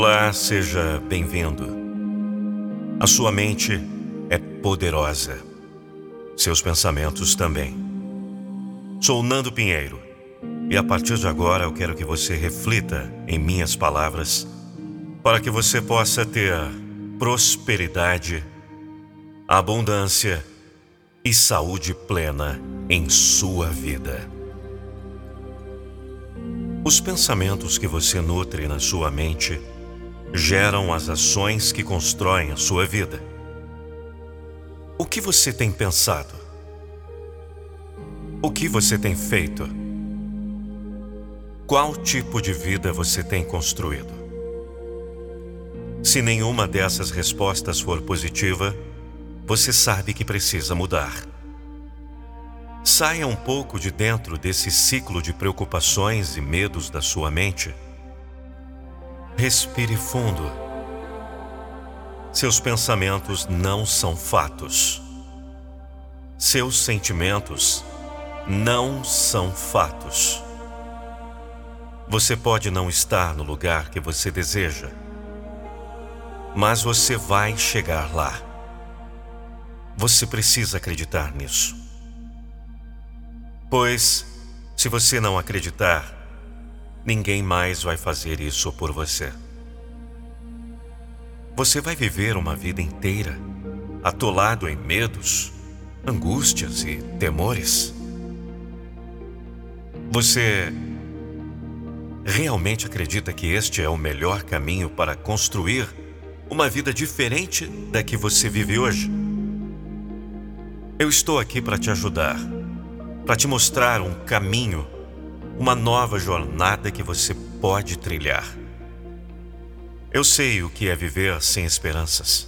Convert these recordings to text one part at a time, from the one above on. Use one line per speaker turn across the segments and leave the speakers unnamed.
Olá, seja bem-vindo. A sua mente é poderosa, seus pensamentos também. Sou Nando Pinheiro e a partir de agora eu quero que você reflita em minhas palavras para que você possa ter prosperidade, abundância e saúde plena em sua vida. Os pensamentos que você nutre na sua mente geram as ações que constroem a sua vida. O que você tem pensado? O que você tem feito? Qual tipo de vida você tem construído? Se nenhuma dessas respostas for positiva, você sabe que precisa mudar. Saia um pouco de dentro desse ciclo de preocupações e medos da sua mente Respire fundo. Seus pensamentos não são fatos. Seus sentimentos não são fatos. Você pode não estar no lugar que você deseja, mas você vai chegar lá. Você precisa acreditar nisso. Pois, se você não acreditar, Ninguém mais vai fazer isso por você. Você vai viver uma vida inteira atolado em medos, angústias e temores. Você realmente acredita que este é o melhor caminho para construir uma vida diferente da que você vive hoje? Eu estou aqui para te ajudar, para te mostrar um caminho uma nova jornada que você pode trilhar. Eu sei o que é viver sem esperanças.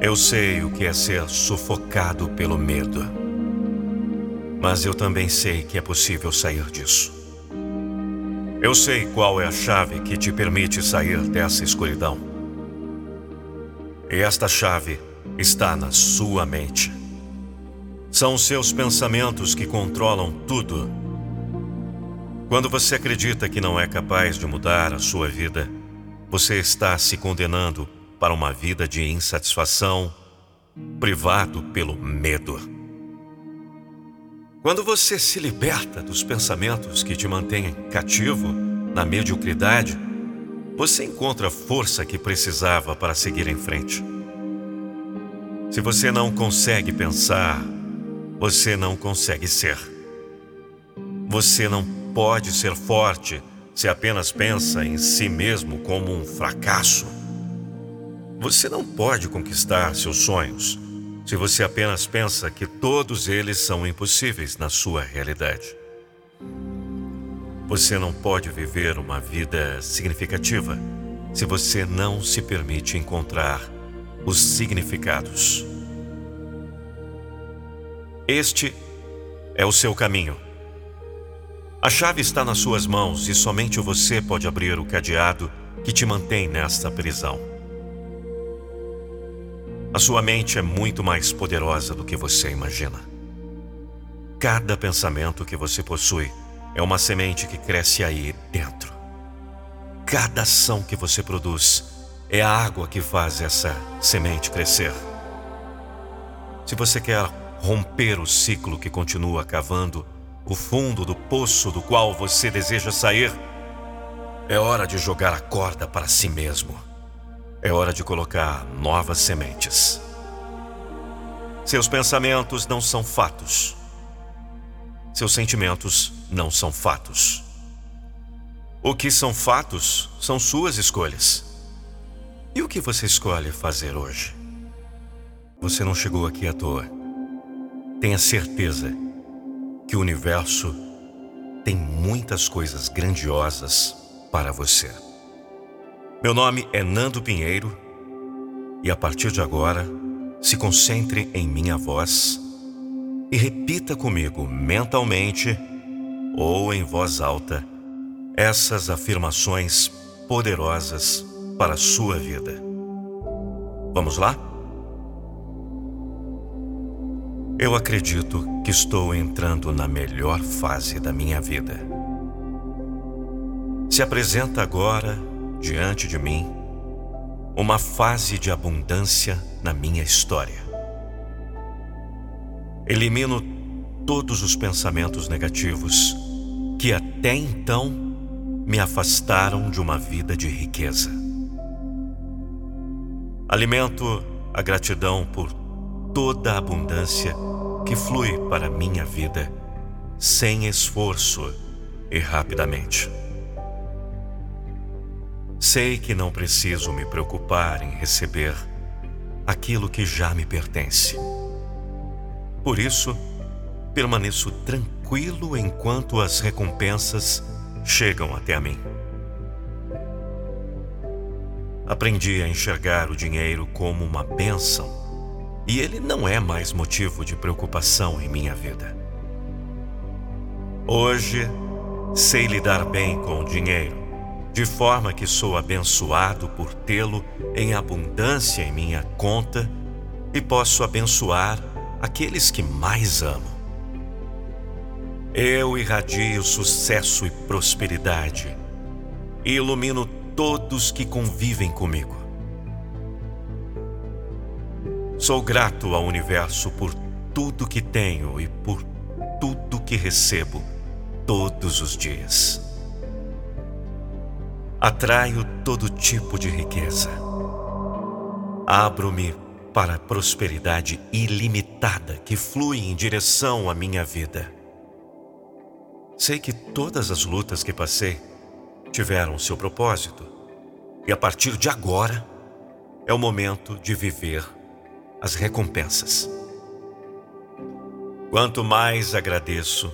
Eu sei o que é ser sufocado pelo medo. Mas eu também sei que é possível sair disso. Eu sei qual é a chave que te permite sair dessa escuridão. E esta chave está na sua mente. São seus pensamentos que controlam tudo quando você acredita que não é capaz de mudar a sua vida, você está se condenando para uma vida de insatisfação, privado pelo medo. Quando você se liberta dos pensamentos que te mantêm cativo na mediocridade, você encontra a força que precisava para seguir em frente. Se você não consegue pensar, você não consegue ser. Você não pode ser forte se apenas pensa em si mesmo como um fracasso. Você não pode conquistar seus sonhos se você apenas pensa que todos eles são impossíveis na sua realidade. Você não pode viver uma vida significativa se você não se permite encontrar os significados. Este é o seu caminho. A chave está nas suas mãos e somente você pode abrir o cadeado que te mantém nesta prisão. A sua mente é muito mais poderosa do que você imagina. Cada pensamento que você possui é uma semente que cresce aí dentro. Cada ação que você produz é a água que faz essa semente crescer. Se você quer romper o ciclo que continua cavando, o fundo do poço do qual você deseja sair. É hora de jogar a corda para si mesmo. É hora de colocar novas sementes. Seus pensamentos não são fatos. Seus sentimentos não são fatos. O que são fatos são suas escolhas. E o que você escolhe fazer hoje? Você não chegou aqui à toa. Tenha certeza que o universo tem muitas coisas grandiosas para você. Meu nome é Nando Pinheiro e a partir de agora, se concentre em minha voz e repita comigo mentalmente ou em voz alta essas afirmações poderosas para a sua vida. Vamos lá? Eu acredito que estou entrando na melhor fase da minha vida. Se apresenta agora diante de mim uma fase de abundância na minha história. Elimino todos os pensamentos negativos que até então me afastaram de uma vida de riqueza. Alimento a gratidão por toda a abundância que flui para minha vida sem esforço e rapidamente. Sei que não preciso me preocupar em receber aquilo que já me pertence. Por isso, permaneço tranquilo enquanto as recompensas chegam até mim. Aprendi a enxergar o dinheiro como uma bênção e ele não é mais motivo de preocupação em minha vida. Hoje, sei lidar bem com o dinheiro, de forma que sou abençoado por tê-lo em abundância em minha conta e posso abençoar aqueles que mais amo. Eu irradio sucesso e prosperidade e ilumino todos que convivem comigo. Sou grato ao universo por tudo que tenho e por tudo que recebo todos os dias. Atraio todo tipo de riqueza. Abro-me para a prosperidade ilimitada que flui em direção à minha vida. Sei que todas as lutas que passei tiveram seu propósito, e a partir de agora é o momento de viver as recompensas. Quanto mais agradeço,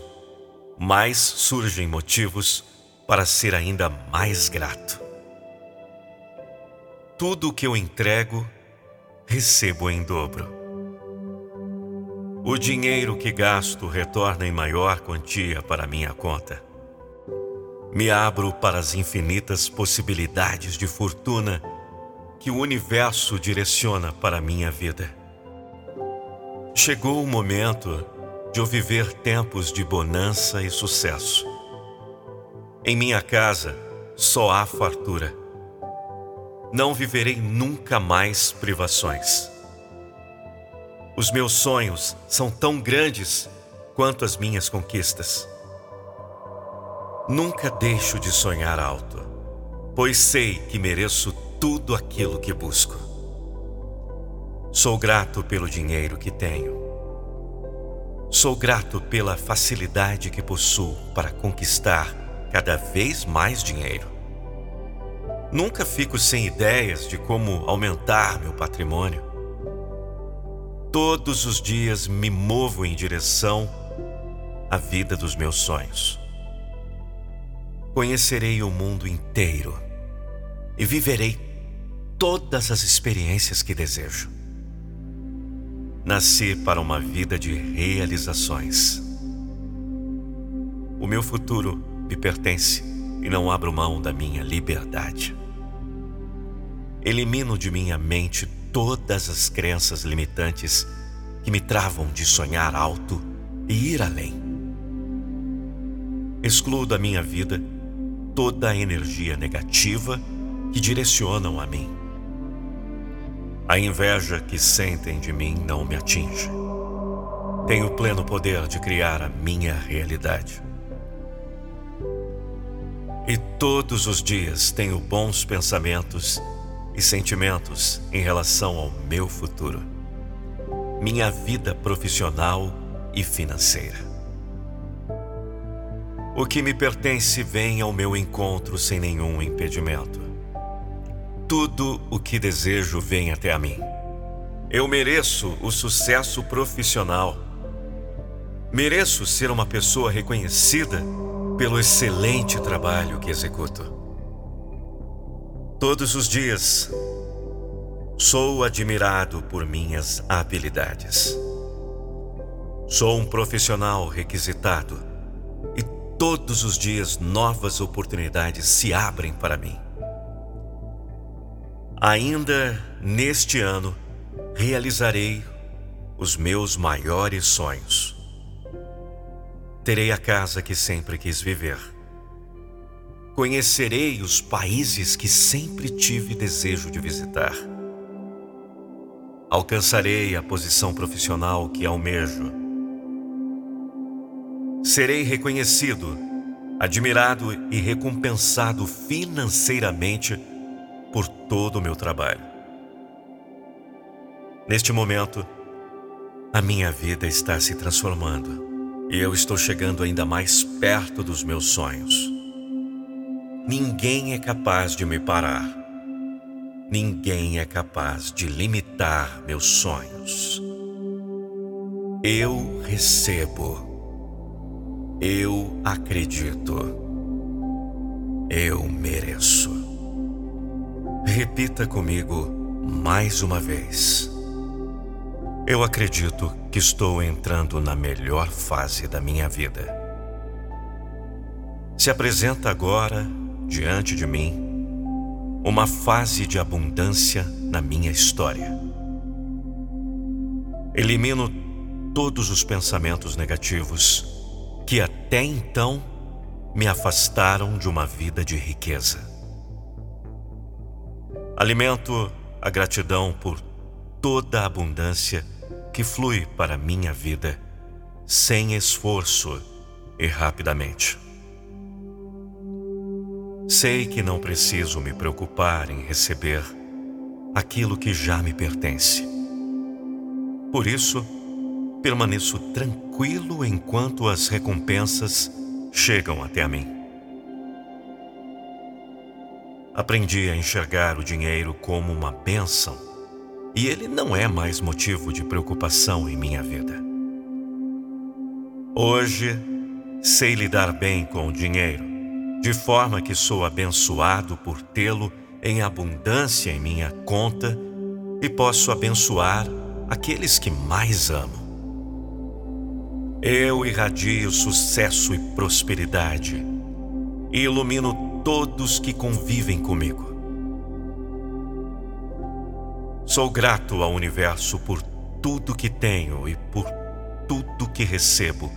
mais surgem motivos para ser ainda mais grato. Tudo o que eu entrego recebo em dobro. O dinheiro que gasto retorna em maior quantia para minha conta. Me abro para as infinitas possibilidades de fortuna que o universo direciona para minha vida. Chegou o momento de eu viver tempos de bonança e sucesso. Em minha casa só há fartura não viverei nunca mais privações. Os meus sonhos são tão grandes quanto as minhas conquistas. Nunca deixo de sonhar alto, pois sei que mereço tudo aquilo que busco. Sou grato pelo dinheiro que tenho. Sou grato pela facilidade que possuo para conquistar cada vez mais dinheiro. Nunca fico sem ideias de como aumentar meu patrimônio. Todos os dias me movo em direção à vida dos meus sonhos. Conhecerei o mundo inteiro e viverei todas as experiências que desejo. Nasci para uma vida de realizações. O meu futuro me pertence e não abro mão da minha liberdade. Elimino de minha mente todas as crenças limitantes que me travam de sonhar alto e ir além. Excluo da minha vida toda a energia negativa que direcionam a mim. A inveja que sentem de mim não me atinge. Tenho pleno poder de criar a minha realidade. E todos os dias tenho bons pensamentos e sentimentos em relação ao meu futuro, minha vida profissional e financeira. O que me pertence vem ao meu encontro sem nenhum impedimento. Tudo o que desejo vem até a mim. Eu mereço o sucesso profissional. Mereço ser uma pessoa reconhecida pelo excelente trabalho que executo. Todos os dias sou admirado por minhas habilidades. Sou um profissional requisitado e todos os dias novas oportunidades se abrem para mim. Ainda neste ano realizarei os meus maiores sonhos. Terei a casa que sempre quis viver Conhecerei os países que sempre tive desejo de visitar. Alcançarei a posição profissional que almejo. Serei reconhecido, admirado e recompensado financeiramente por todo o meu trabalho. Neste momento, a minha vida está se transformando e eu estou chegando ainda mais perto dos meus sonhos. Ninguém é capaz de me parar. Ninguém é capaz de limitar meus sonhos. Eu recebo. Eu acredito. Eu mereço. Repita comigo mais uma vez. Eu acredito que estou entrando na melhor fase da minha vida. Se apresenta agora diante de mim uma fase de abundância na minha história. Elimino todos os pensamentos negativos que até então me afastaram de uma vida de riqueza. Alimento a gratidão por toda a abundância que flui para minha vida sem esforço e rapidamente. Sei que não preciso me preocupar em receber aquilo que já me pertence. Por isso, permaneço tranquilo enquanto as recompensas chegam até a mim. Aprendi a enxergar o dinheiro como uma bênção e ele não é mais motivo de preocupação em minha vida. Hoje, sei lidar bem com o dinheiro de forma que sou abençoado por tê-lo em abundância em minha conta e posso abençoar aqueles que mais amo. Eu irradio sucesso e prosperidade e ilumino todos que convivem comigo. Sou grato ao universo por tudo que tenho e por tudo que recebo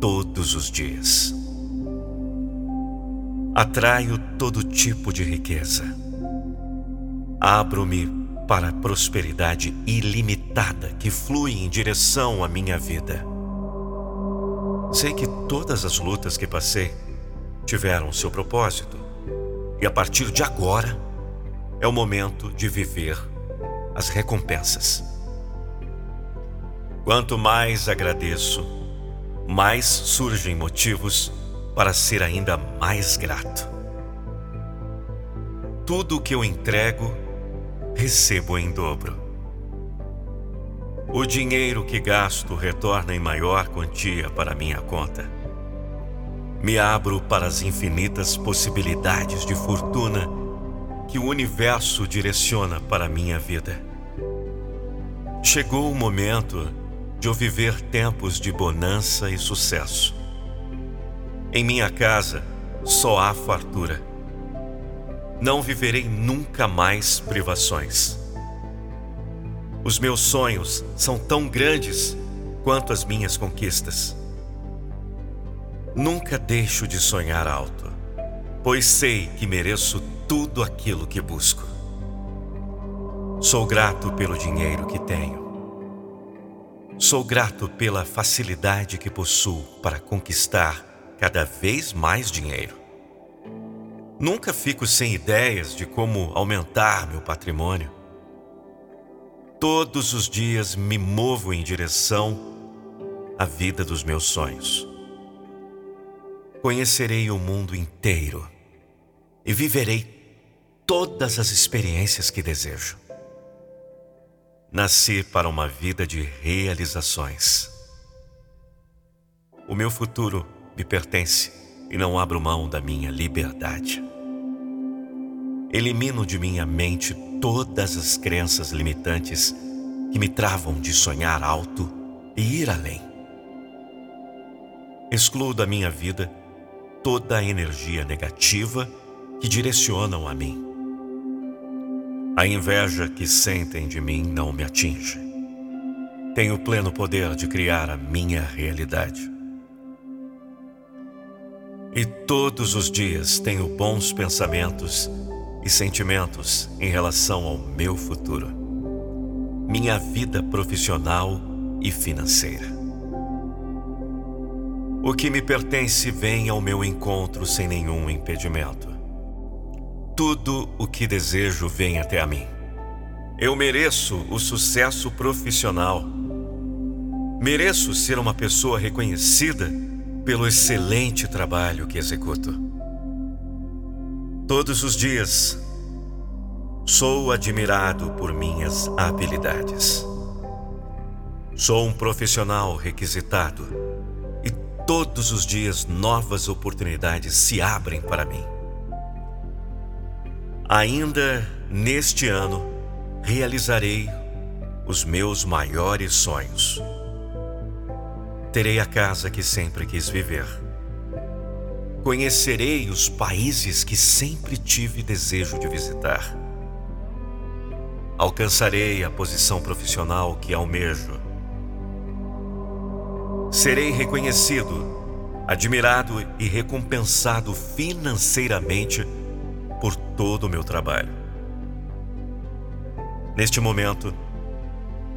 todos os dias. Atraio todo tipo de riqueza. Abro-me para a prosperidade ilimitada que flui em direção à minha vida. Sei que todas as lutas que passei tiveram seu propósito, e a partir de agora é o momento de viver as recompensas. Quanto mais agradeço, mais surgem motivos para ser ainda mais grato. Tudo o que eu entrego, recebo em dobro. O dinheiro que gasto retorna em maior quantia para minha conta. Me abro para as infinitas possibilidades de fortuna que o universo direciona para minha vida. Chegou o momento de eu viver tempos de bonança e sucesso. Em minha casa só há fartura. Não viverei nunca mais privações. Os meus sonhos são tão grandes quanto as minhas conquistas. Nunca deixo de sonhar alto, pois sei que mereço tudo aquilo que busco. Sou grato pelo dinheiro que tenho. Sou grato pela facilidade que possuo para conquistar cada vez mais dinheiro. Nunca fico sem ideias de como aumentar meu patrimônio. Todos os dias me movo em direção à vida dos meus sonhos. Conhecerei o mundo inteiro e viverei todas as experiências que desejo. Nasci para uma vida de realizações. O meu futuro me pertence e não abro mão da minha liberdade. Elimino de minha mente todas as crenças limitantes que me travam de sonhar alto e ir além. Excluo da minha vida toda a energia negativa que direcionam a mim. A inveja que sentem de mim não me atinge. Tenho pleno poder de criar a minha realidade. E todos os dias tenho bons pensamentos e sentimentos em relação ao meu futuro, minha vida profissional e financeira. O que me pertence vem ao meu encontro sem nenhum impedimento. Tudo o que desejo vem até a mim. Eu mereço o sucesso profissional. Mereço ser uma pessoa reconhecida pelo excelente trabalho que executo. Todos os dias sou admirado por minhas habilidades. Sou um profissional requisitado todos os dias novas oportunidades se abrem para mim. Ainda neste ano realizarei os meus maiores sonhos. Terei a casa que sempre quis viver. Conhecerei os países que sempre tive desejo de visitar. Alcançarei a posição profissional que almejo. Serei reconhecido, admirado e recompensado financeiramente por todo o meu trabalho. Neste momento,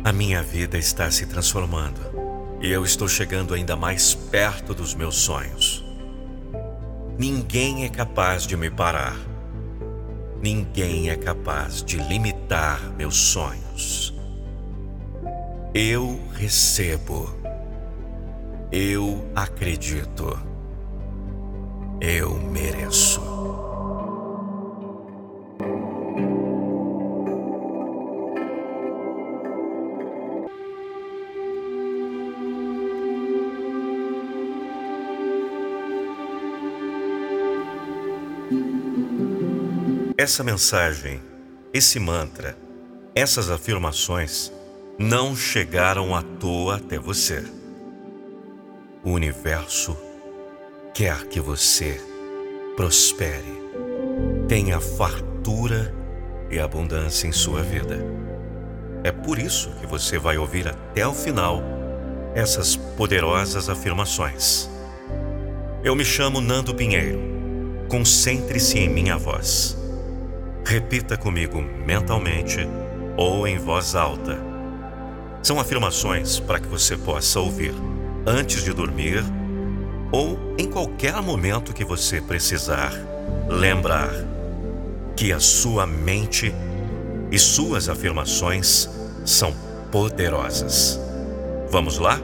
a minha vida está se transformando e eu estou chegando ainda mais perto dos meus sonhos. Ninguém é capaz de me parar. Ninguém é capaz de limitar meus sonhos. Eu recebo. Eu acredito. Eu mereço. Essa mensagem, esse mantra, essas afirmações não chegaram à toa até você. O universo quer que você prospere, tenha fartura e abundância em sua vida. É por isso que você vai ouvir até o final essas poderosas afirmações. Eu me chamo Nando Pinheiro. Concentre-se em minha voz. Repita comigo mentalmente ou em voz alta. São afirmações para que você possa ouvir antes de dormir ou em qualquer momento que você precisar lembrar que a sua mente e suas afirmações são poderosas. Vamos lá?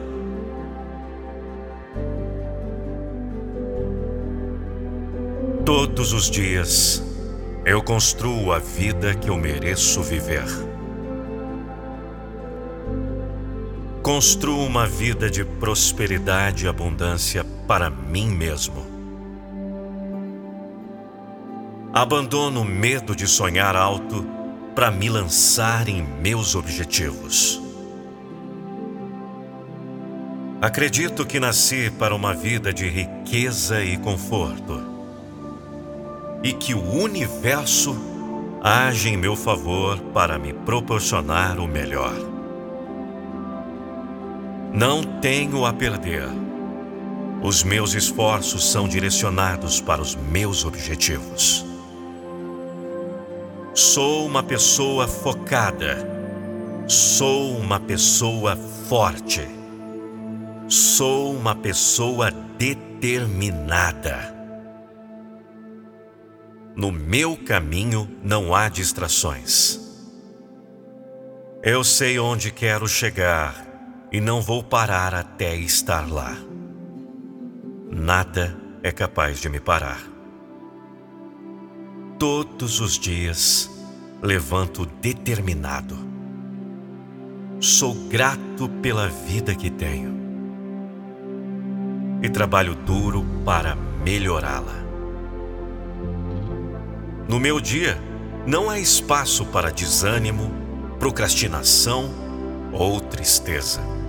Todos os dias eu construo a vida que eu mereço viver. Construo uma vida de prosperidade e abundância para mim mesmo. Abandono o medo de sonhar alto para me lançar em meus objetivos. Acredito que nasci para uma vida de riqueza e conforto e que o universo age em meu favor para me proporcionar o melhor. Não tenho a perder. Os meus esforços são direcionados para os meus objetivos. Sou uma pessoa focada. Sou uma pessoa forte. Sou uma pessoa determinada. No meu caminho não há distrações. Eu sei onde quero chegar e não vou parar até estar lá. Nada é capaz de me parar. Todos os dias levanto determinado. Sou grato pela vida que tenho e trabalho duro para melhorá-la. No meu dia, não há espaço para desânimo, procrastinação ou tristeza.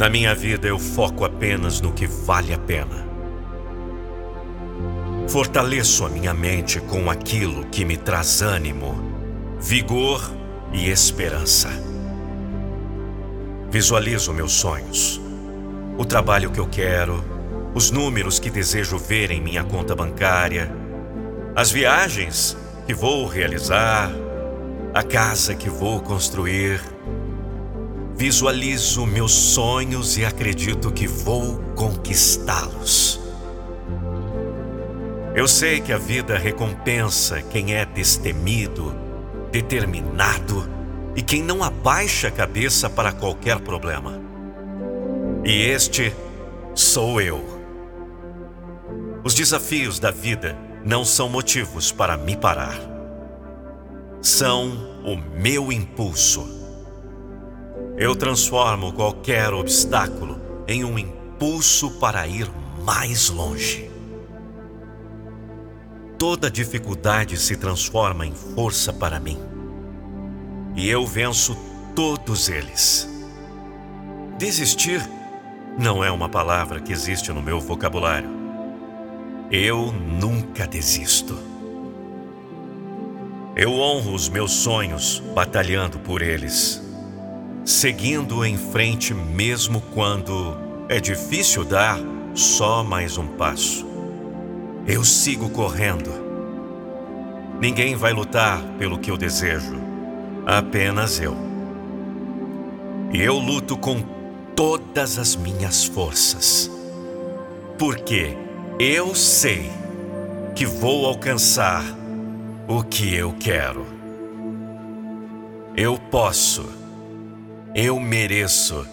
Na minha vida, eu foco apenas no que vale a pena. Fortaleço a minha mente com aquilo que me traz ânimo, vigor e esperança. Visualizo meus sonhos, o trabalho que eu quero, os números que desejo ver em minha conta bancária, as viagens que vou realizar, a casa que vou construir. Visualizo meus sonhos e acredito que vou conquistá-los. Eu sei que a vida recompensa quem é destemido, determinado e quem não abaixa a cabeça para qualquer problema. E este sou eu. Os desafios da vida não são motivos para me parar. São o meu impulso. Eu transformo qualquer obstáculo em um impulso para ir mais longe. Toda dificuldade se transforma em força para mim. E eu venço todos eles. Desistir não é uma palavra que existe no meu vocabulário. Eu nunca desisto. Eu honro os meus sonhos batalhando por eles, seguindo em frente mesmo quando é difícil dar só mais um passo. Eu sigo correndo. Ninguém vai lutar pelo que eu desejo, apenas eu. E eu luto com todas as minhas forças. Porque eu sei que vou alcançar o que eu quero. Eu posso, eu mereço,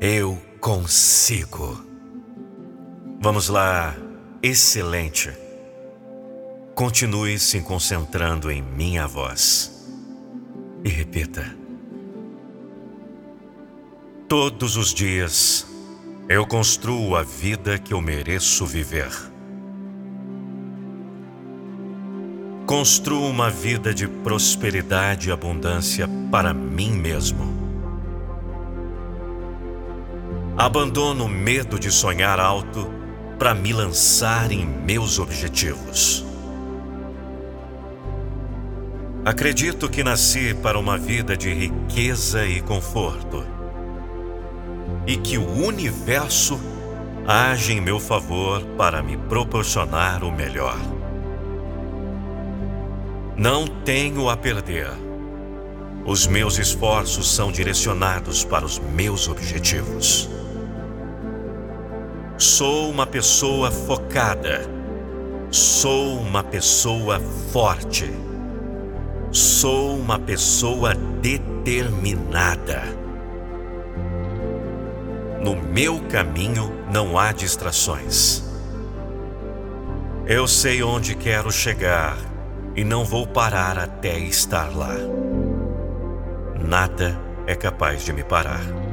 eu consigo. Vamos lá, excelente. Continue se concentrando em minha voz e repita. Todos os dias eu construo a vida que eu mereço viver. Construo uma vida de prosperidade e abundância para mim mesmo. Abandono o medo de sonhar alto para me lançar em meus objetivos. Acredito que nasci para uma vida de riqueza e conforto e que o universo age em meu favor para me proporcionar o melhor. Não tenho a perder. Os meus esforços são direcionados para os meus objetivos. Sou uma pessoa focada. Sou uma pessoa forte. Sou uma pessoa determinada. No meu caminho não há distrações. Eu sei onde quero chegar e não vou parar até estar lá. Nada é capaz de me parar.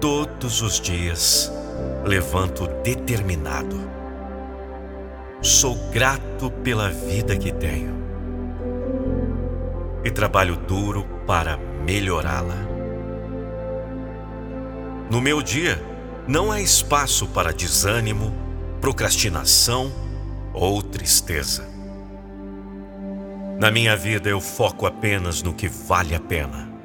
Todos os dias levanto determinado. Sou grato pela vida que tenho e trabalho duro para melhorá-la. No meu dia, não há espaço para desânimo, procrastinação ou tristeza. Na minha vida, eu foco apenas no que vale a pena.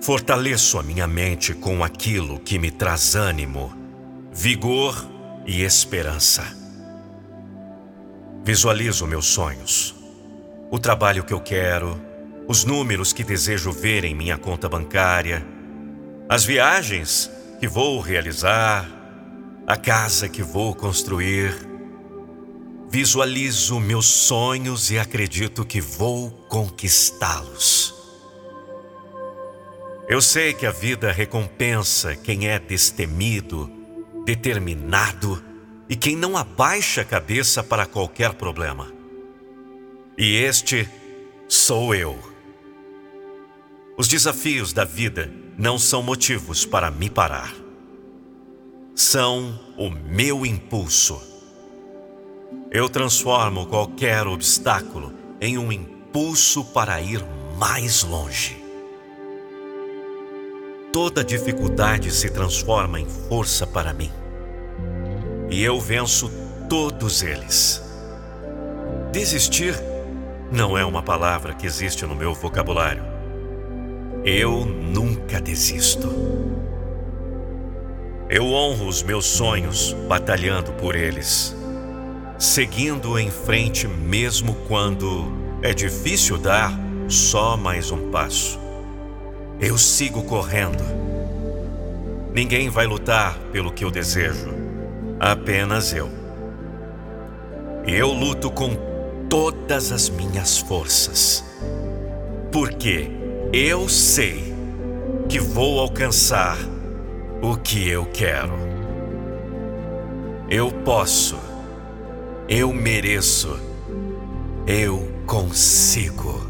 Fortaleço a minha mente com aquilo que me traz ânimo, vigor e esperança. Visualizo meus sonhos, o trabalho que eu quero, os números que desejo ver em minha conta bancária as viagens que vou realizar, a casa que vou construir. Visualizo meus sonhos e acredito que vou conquistá-los. Eu sei que a vida recompensa quem é destemido, determinado e quem não abaixa a cabeça para qualquer problema. E este sou eu. Os desafios da vida não são motivos para me parar. São o meu impulso. Eu transformo qualquer obstáculo em um impulso para ir mais longe. Toda dificuldade se transforma em força para mim. E eu venço todos eles. Desistir não é uma palavra que existe no meu vocabulário. Eu nunca desisto. Eu honro os meus sonhos batalhando por eles, seguindo em frente mesmo quando é difícil dar só mais um passo. Eu sigo correndo. Ninguém vai lutar pelo que eu desejo, apenas eu. Eu luto com todas as minhas forças, porque eu sei que vou alcançar o que eu quero. Eu posso, eu mereço, eu consigo.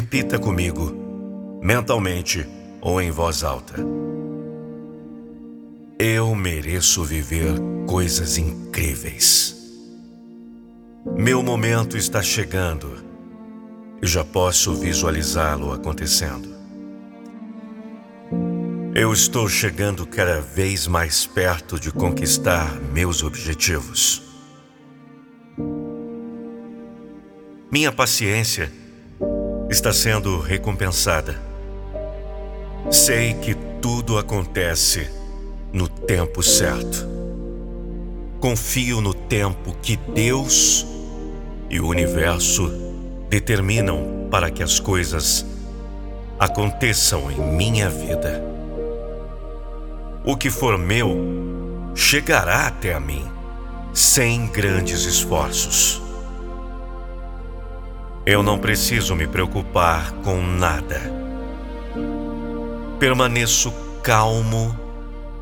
Repita comigo, mentalmente ou em voz alta. Eu mereço viver coisas incríveis. Meu momento está chegando e já posso visualizá-lo acontecendo. Eu estou chegando cada vez mais perto de conquistar meus objetivos. Minha paciência está sendo recompensada. Sei que tudo acontece no tempo certo. Confio no tempo que Deus e o universo determinam para que as coisas aconteçam em minha vida. O que for meu chegará até a mim sem grandes esforços. Eu não preciso me preocupar com nada. Permaneço calmo,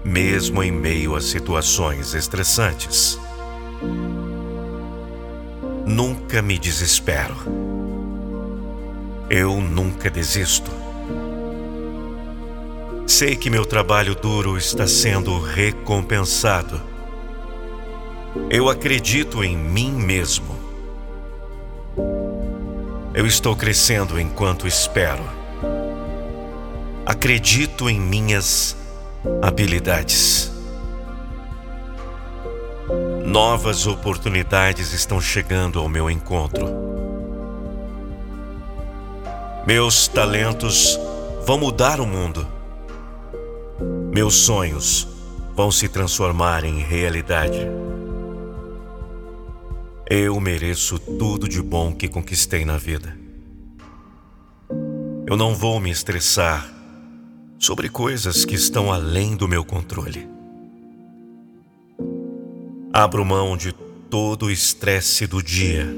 mesmo em meio a situações estressantes. Nunca me desespero. Eu nunca desisto. Sei que meu trabalho duro está sendo recompensado. Eu acredito em mim mesmo. Eu estou crescendo enquanto espero. Acredito em minhas habilidades. Novas oportunidades estão chegando ao meu encontro. Meus talentos vão mudar o mundo. Meus sonhos vão se transformar em realidade. Eu mereço tudo de bom que conquistei na vida. Eu não vou me estressar sobre coisas que estão além do meu controle. Abro mão de todo o estresse do dia.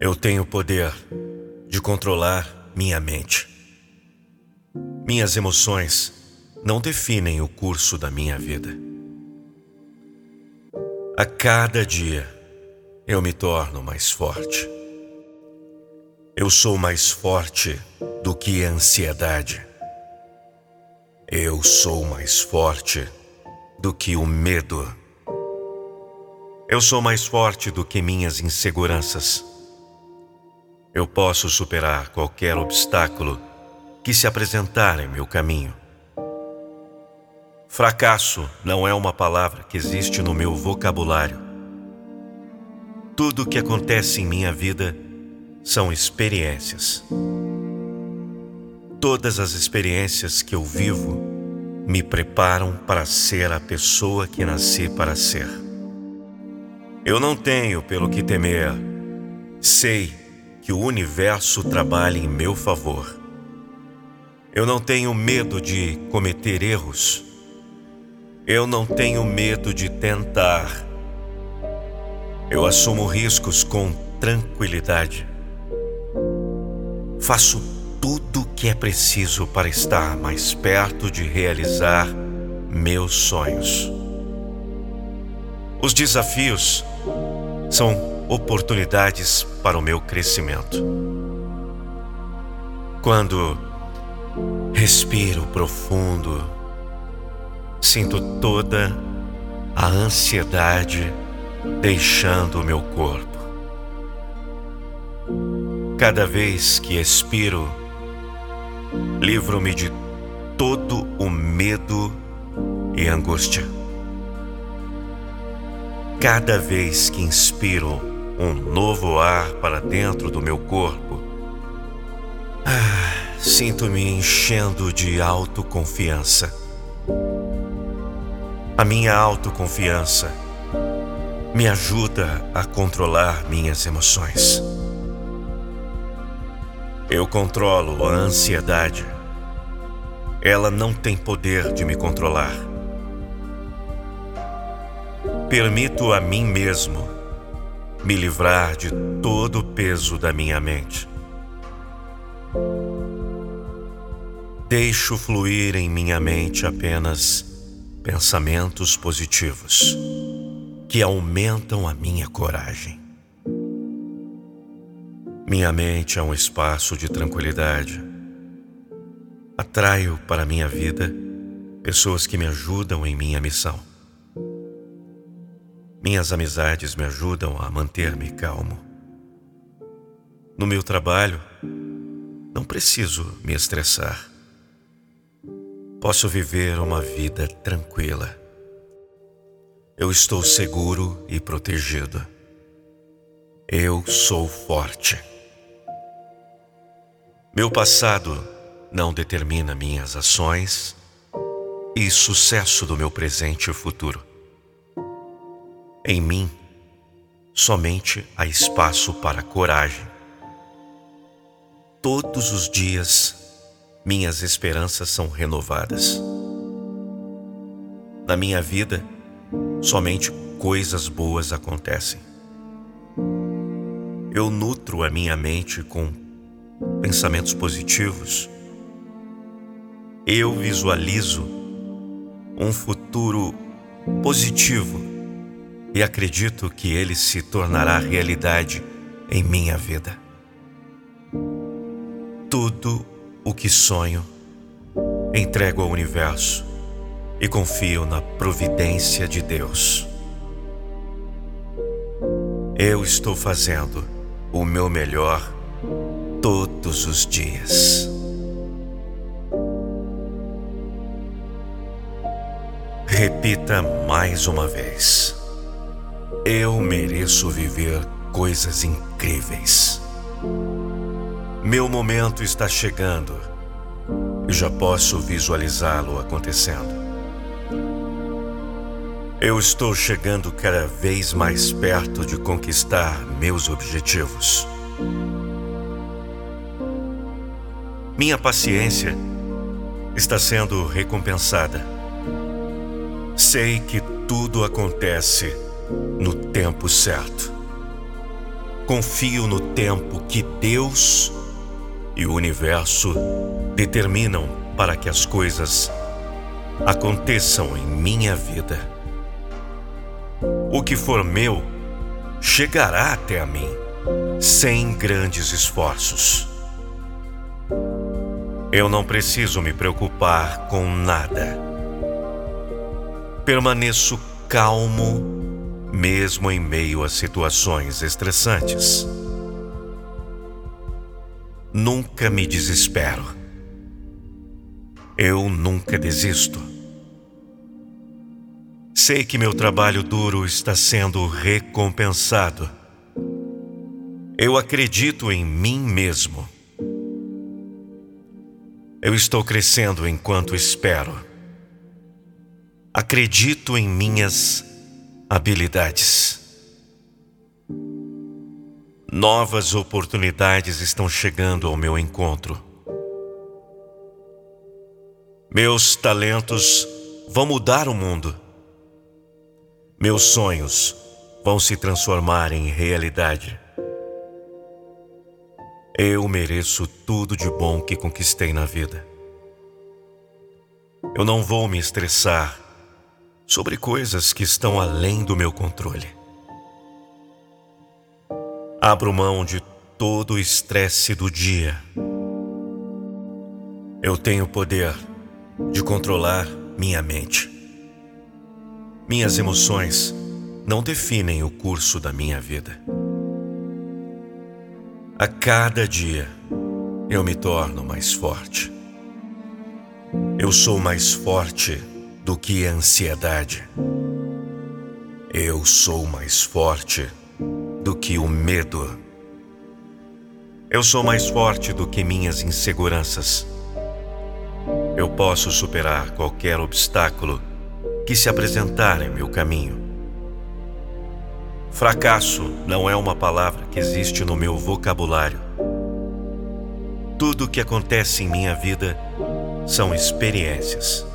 Eu tenho o poder de controlar minha mente. Minhas emoções não definem o curso da minha vida. A cada dia eu me torno mais forte. Eu sou mais forte do que a ansiedade. Eu sou mais forte do que o medo. Eu sou mais forte do que minhas inseguranças. Eu posso superar qualquer obstáculo que se apresentar em meu caminho. Fracasso não é uma palavra que existe no meu vocabulário. Tudo o que acontece em minha vida são experiências. Todas as experiências que eu vivo me preparam para ser a pessoa que nasci para ser. Eu não tenho pelo que temer. Sei que o universo trabalha em meu favor. Eu não tenho medo de cometer erros eu não tenho medo de tentar. Eu assumo riscos com tranquilidade. Faço tudo o que é preciso para estar mais perto de realizar meus sonhos. Os desafios são oportunidades para o meu crescimento. Quando respiro profundo, sinto toda a ansiedade deixando o meu corpo. Cada vez que expiro, livro-me de todo o medo e angústia. Cada vez que inspiro um novo ar para dentro do meu corpo, ah, sinto-me enchendo de autoconfiança. A minha autoconfiança me ajuda a controlar minhas emoções. Eu controlo a ansiedade. Ela não tem poder de me controlar. Permito a mim mesmo me livrar de todo o peso da minha mente. Deixo fluir em minha mente apenas pensamentos positivos que aumentam a minha coragem. Minha mente é um espaço de tranquilidade. Atraio para minha vida pessoas que me ajudam em minha missão. Minhas amizades me ajudam a manter-me calmo. No meu trabalho, não preciso me estressar. Posso viver uma vida tranquila. Eu estou seguro e protegido. Eu sou forte. Meu passado não determina minhas ações e sucesso do meu presente e futuro. Em mim, somente há espaço para coragem. Todos os dias, minhas esperanças são renovadas. Na minha vida, somente coisas boas acontecem. Eu nutro a minha mente com pensamentos positivos. Eu visualizo um futuro positivo e acredito que ele se tornará realidade em minha vida. Tudo o que sonho, entrego ao universo e confio na providência de Deus. Eu estou fazendo o meu melhor todos os dias. Repita mais uma vez. Eu mereço viver coisas incríveis. Meu momento está chegando e já posso visualizá-lo acontecendo. Eu estou chegando cada vez mais perto de conquistar meus objetivos. Minha paciência está sendo recompensada. Sei que tudo acontece no tempo certo. Confio no tempo que Deus e o universo determinam para que as coisas aconteçam em minha vida. O que for meu chegará até a mim sem grandes esforços. Eu não preciso me preocupar com nada. Permaneço calmo, mesmo em meio a situações estressantes. Nunca me desespero. Eu nunca desisto. Sei que meu trabalho duro está sendo recompensado. Eu acredito em mim mesmo. Eu estou crescendo enquanto espero. Acredito em minhas habilidades. Novas oportunidades estão chegando ao meu encontro. Meus talentos vão mudar o mundo. Meus sonhos vão se transformar em realidade. Eu mereço tudo de bom que conquistei na vida. Eu não vou me estressar sobre coisas que estão além do meu controle. Abro mão de todo o estresse do dia. Eu tenho poder de controlar minha mente. Minhas emoções não definem o curso da minha vida. A cada dia eu me torno mais forte. Eu sou mais forte do que a ansiedade. Eu sou mais forte do que o medo. Eu sou mais forte do que minhas inseguranças. Eu posso superar qualquer obstáculo que se apresentar em meu caminho. Fracasso não é uma palavra que existe no meu vocabulário. Tudo o que acontece em minha vida são experiências.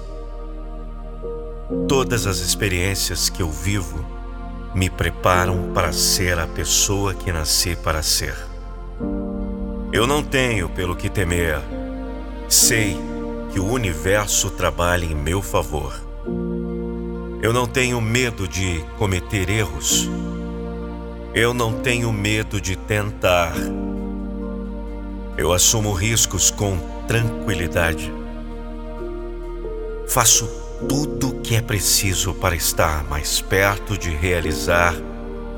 Todas as experiências que eu vivo me preparam para ser a pessoa que nasci para ser. Eu não tenho pelo que temer. Sei que o universo trabalha em meu favor. Eu não tenho medo de cometer erros. Eu não tenho medo de tentar. Eu assumo riscos com tranquilidade. Faço tudo o que é preciso para estar mais perto de realizar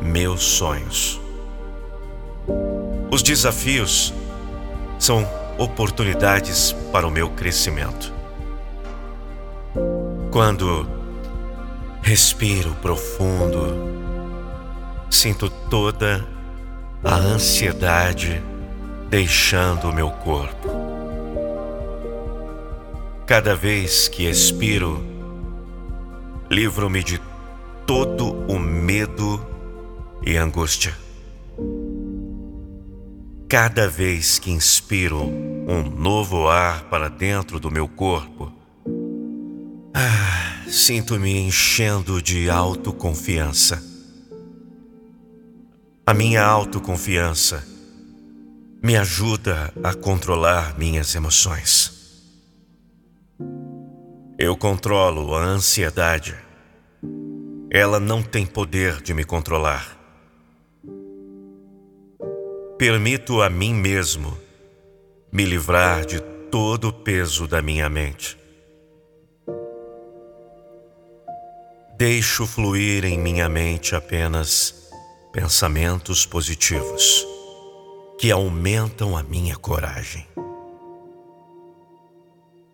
meus sonhos. Os desafios são oportunidades para o meu crescimento. Quando respiro profundo, sinto toda a ansiedade deixando o meu corpo. Cada vez que expiro, livro-me de todo o medo e angústia. Cada vez que inspiro um novo ar para dentro do meu corpo, ah, sinto-me enchendo de autoconfiança. A minha autoconfiança me ajuda a controlar minhas emoções. Eu controlo a ansiedade. Ela não tem poder de me controlar. Permito a mim mesmo me livrar de todo o peso da minha mente. Deixo fluir em minha mente apenas pensamentos positivos que aumentam a minha coragem.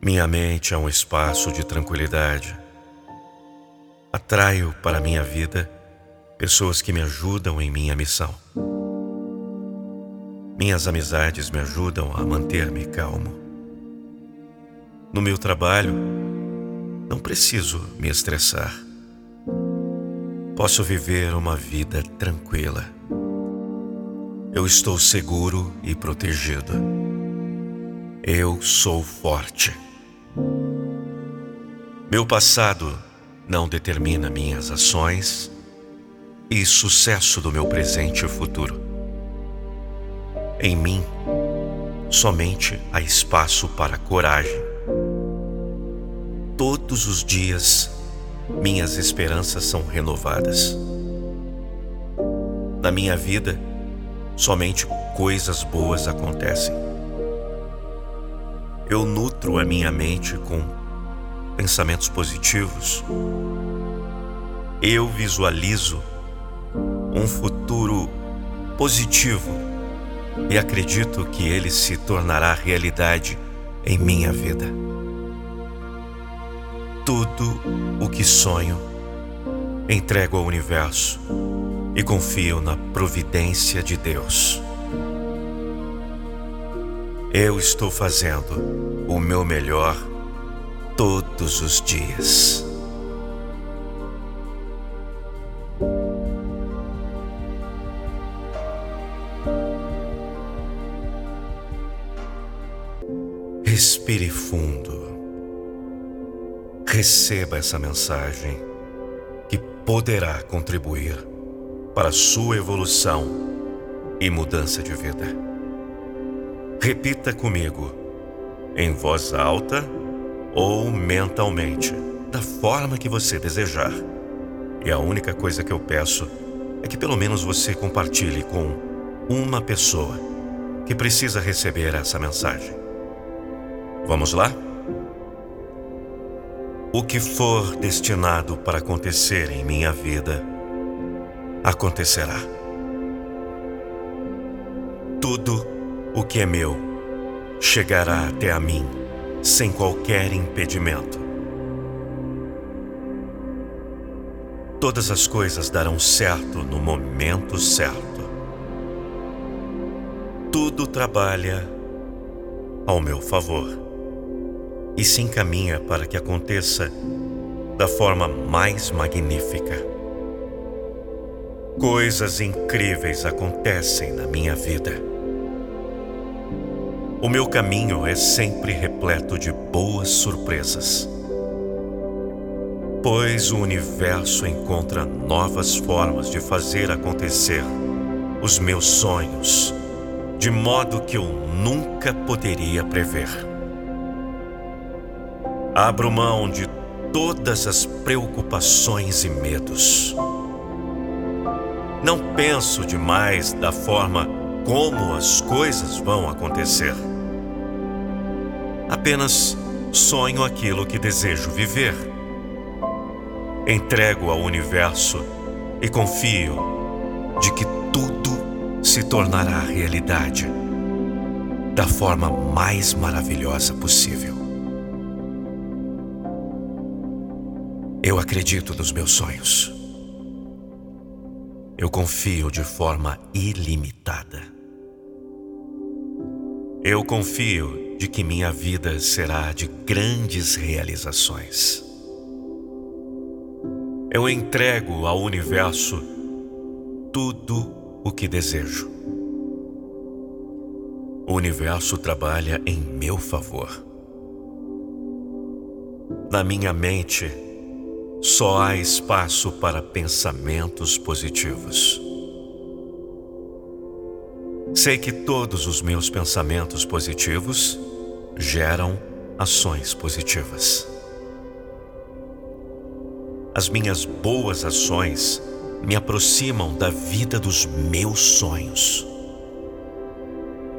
Minha mente é um espaço de tranquilidade. Atraio para minha vida pessoas que me ajudam em minha missão. Minhas amizades me ajudam a manter-me calmo. No meu trabalho, não preciso me estressar. Posso viver uma vida tranquila. Eu estou seguro e protegido. Eu sou forte. Meu passado não determina minhas ações e sucesso do meu presente e futuro. Em mim, somente há espaço para coragem. Todos os dias, minhas esperanças são renovadas. Na minha vida, somente coisas boas acontecem. Eu nutro a minha mente com pensamentos positivos. Eu visualizo um futuro positivo e acredito que ele se tornará realidade em minha vida. Tudo o que sonho, entrego ao universo e confio na providência de Deus. Eu estou fazendo o meu melhor todos os dias. Respire fundo. Receba essa mensagem que poderá contribuir para a sua evolução e mudança de vida. Repita comigo, em voz alta ou mentalmente, da forma que você desejar. E a única coisa que eu peço é que pelo menos você compartilhe com uma pessoa que precisa receber essa mensagem. Vamos lá? O que for destinado para acontecer em minha vida, acontecerá. Tudo o que é meu chegará até a mim sem qualquer impedimento. Todas as coisas darão certo no momento certo. Tudo trabalha ao meu favor e se encaminha para que aconteça da forma mais magnífica. Coisas incríveis acontecem na minha vida. O meu caminho é sempre repleto de boas surpresas, pois o universo encontra novas formas de fazer acontecer os meus sonhos, de modo que eu nunca poderia prever. Abro mão de todas as preocupações e medos. Não penso demais da forma como as coisas vão acontecer. Apenas sonho aquilo que desejo viver. Entrego ao universo e confio de que tudo se tornará realidade da forma mais maravilhosa possível. Eu acredito nos meus sonhos. Eu confio de forma ilimitada. Eu confio de que minha vida será de grandes realizações. Eu entrego ao universo tudo o que desejo. O universo trabalha em meu favor. Na minha mente, só há espaço para pensamentos positivos. Sei que todos os meus pensamentos positivos geram ações positivas. As minhas boas ações me aproximam da vida dos meus sonhos.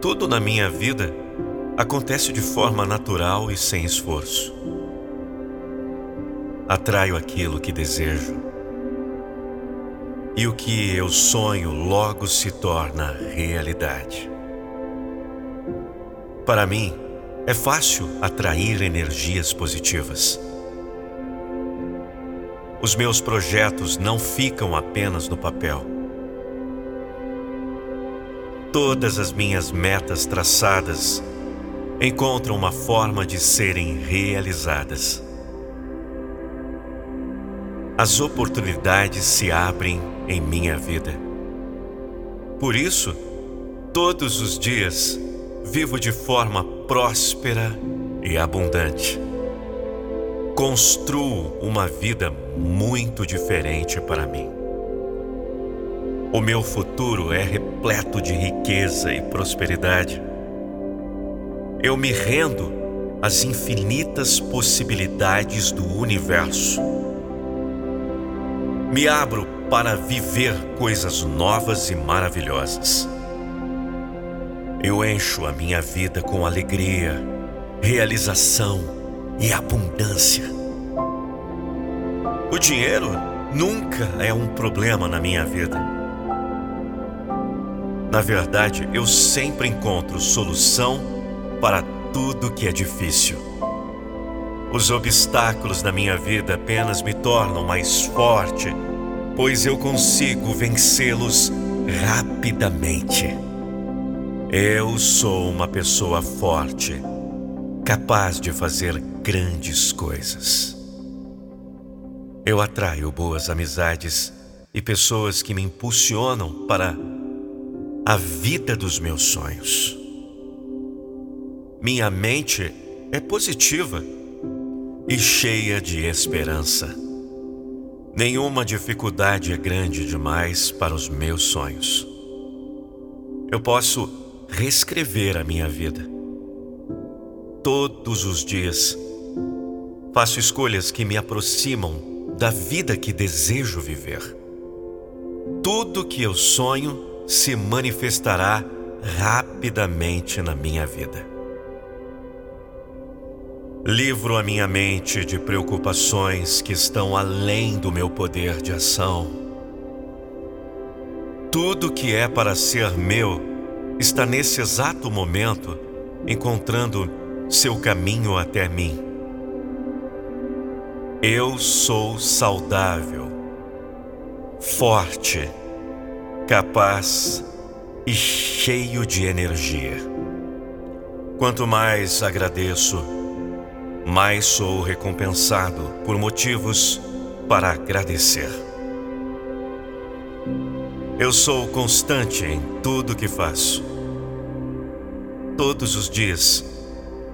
Tudo na minha vida acontece de forma natural e sem esforço atraio aquilo que desejo. E o que eu sonho logo se torna realidade. Para mim, é fácil atrair energias positivas. Os meus projetos não ficam apenas no papel. Todas as minhas metas traçadas encontram uma forma de serem realizadas as oportunidades se abrem em minha vida. Por isso, todos os dias vivo de forma próspera e abundante. Construo uma vida muito diferente para mim. O meu futuro é repleto de riqueza e prosperidade. Eu me rendo às infinitas possibilidades do universo me abro para viver coisas novas e maravilhosas. Eu encho a minha vida com alegria, realização e abundância. O dinheiro nunca é um problema na minha vida. Na verdade, eu sempre encontro solução para tudo que é difícil. Os obstáculos da minha vida apenas me tornam mais forte, pois eu consigo vencê-los rapidamente. Eu sou uma pessoa forte, capaz de fazer grandes coisas. Eu atraio boas amizades e pessoas que me impulsionam para a vida dos meus sonhos. Minha mente é positiva e cheia de esperança. Nenhuma dificuldade é grande demais para os meus sonhos. Eu posso reescrever a minha vida. Todos os dias, faço escolhas que me aproximam da vida que desejo viver. Tudo que eu sonho se manifestará rapidamente na minha vida. Livro a minha mente de preocupações que estão além do meu poder de ação. Tudo que é para ser meu está nesse exato momento encontrando seu caminho até mim. Eu sou saudável, forte, capaz e cheio de energia. Quanto mais agradeço, mais sou recompensado por motivos para agradecer. Eu sou constante em tudo que faço. Todos os dias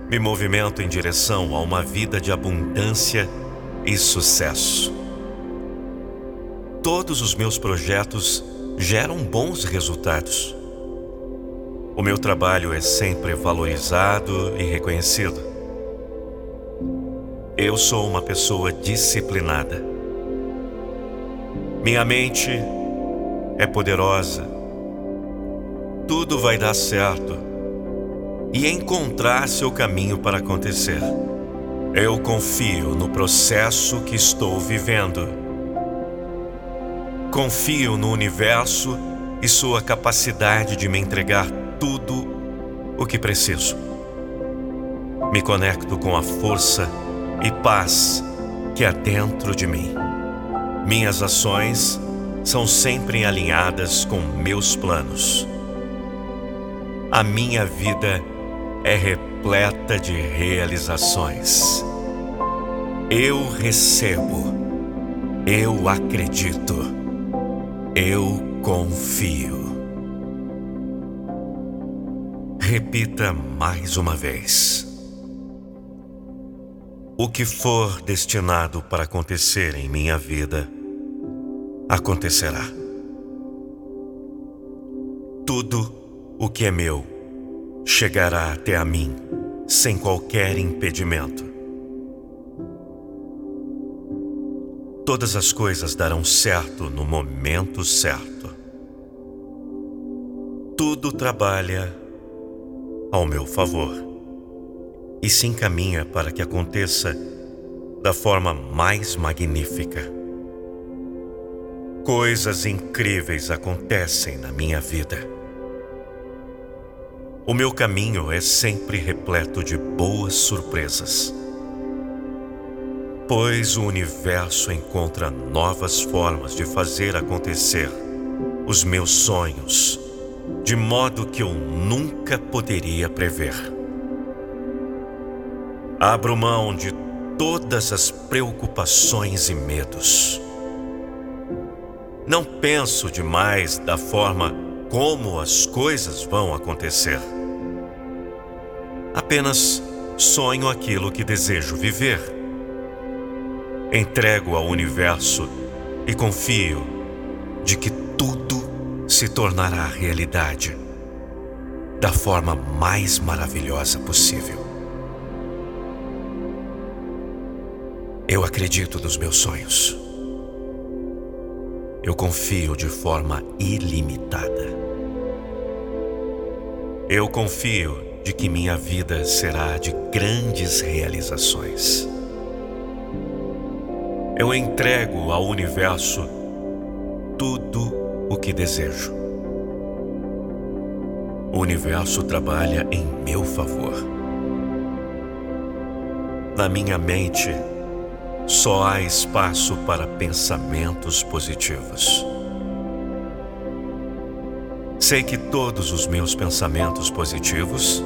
me movimento em direção a uma vida de abundância e sucesso. Todos os meus projetos geram bons resultados. O meu trabalho é sempre valorizado e reconhecido. Eu sou uma pessoa disciplinada. Minha mente é poderosa. Tudo vai dar certo e encontrar seu caminho para acontecer. Eu confio no processo que estou vivendo. Confio no universo e sua capacidade de me entregar tudo o que preciso. Me conecto com a força e paz que há dentro de mim. Minhas ações são sempre alinhadas com meus planos. A minha vida é repleta de realizações. Eu recebo, eu acredito, eu confio. Repita mais uma vez. O que for destinado para acontecer em minha vida, acontecerá. Tudo o que é meu chegará até a mim sem qualquer impedimento. Todas as coisas darão certo no momento certo. Tudo trabalha ao meu favor e se encaminha para que aconteça da forma mais magnífica. Coisas incríveis acontecem na minha vida. O meu caminho é sempre repleto de boas surpresas, pois o universo encontra novas formas de fazer acontecer os meus sonhos, de modo que eu nunca poderia prever. Abro mão de todas as preocupações e medos. Não penso demais da forma como as coisas vão acontecer. Apenas sonho aquilo que desejo viver. Entrego ao universo e confio de que tudo se tornará realidade da forma mais maravilhosa possível. Eu acredito nos meus sonhos. Eu confio de forma ilimitada. Eu confio de que minha vida será de grandes realizações. Eu entrego ao universo tudo o que desejo. O universo trabalha em meu favor. Na minha mente, só há espaço para pensamentos positivos. Sei que todos os meus pensamentos positivos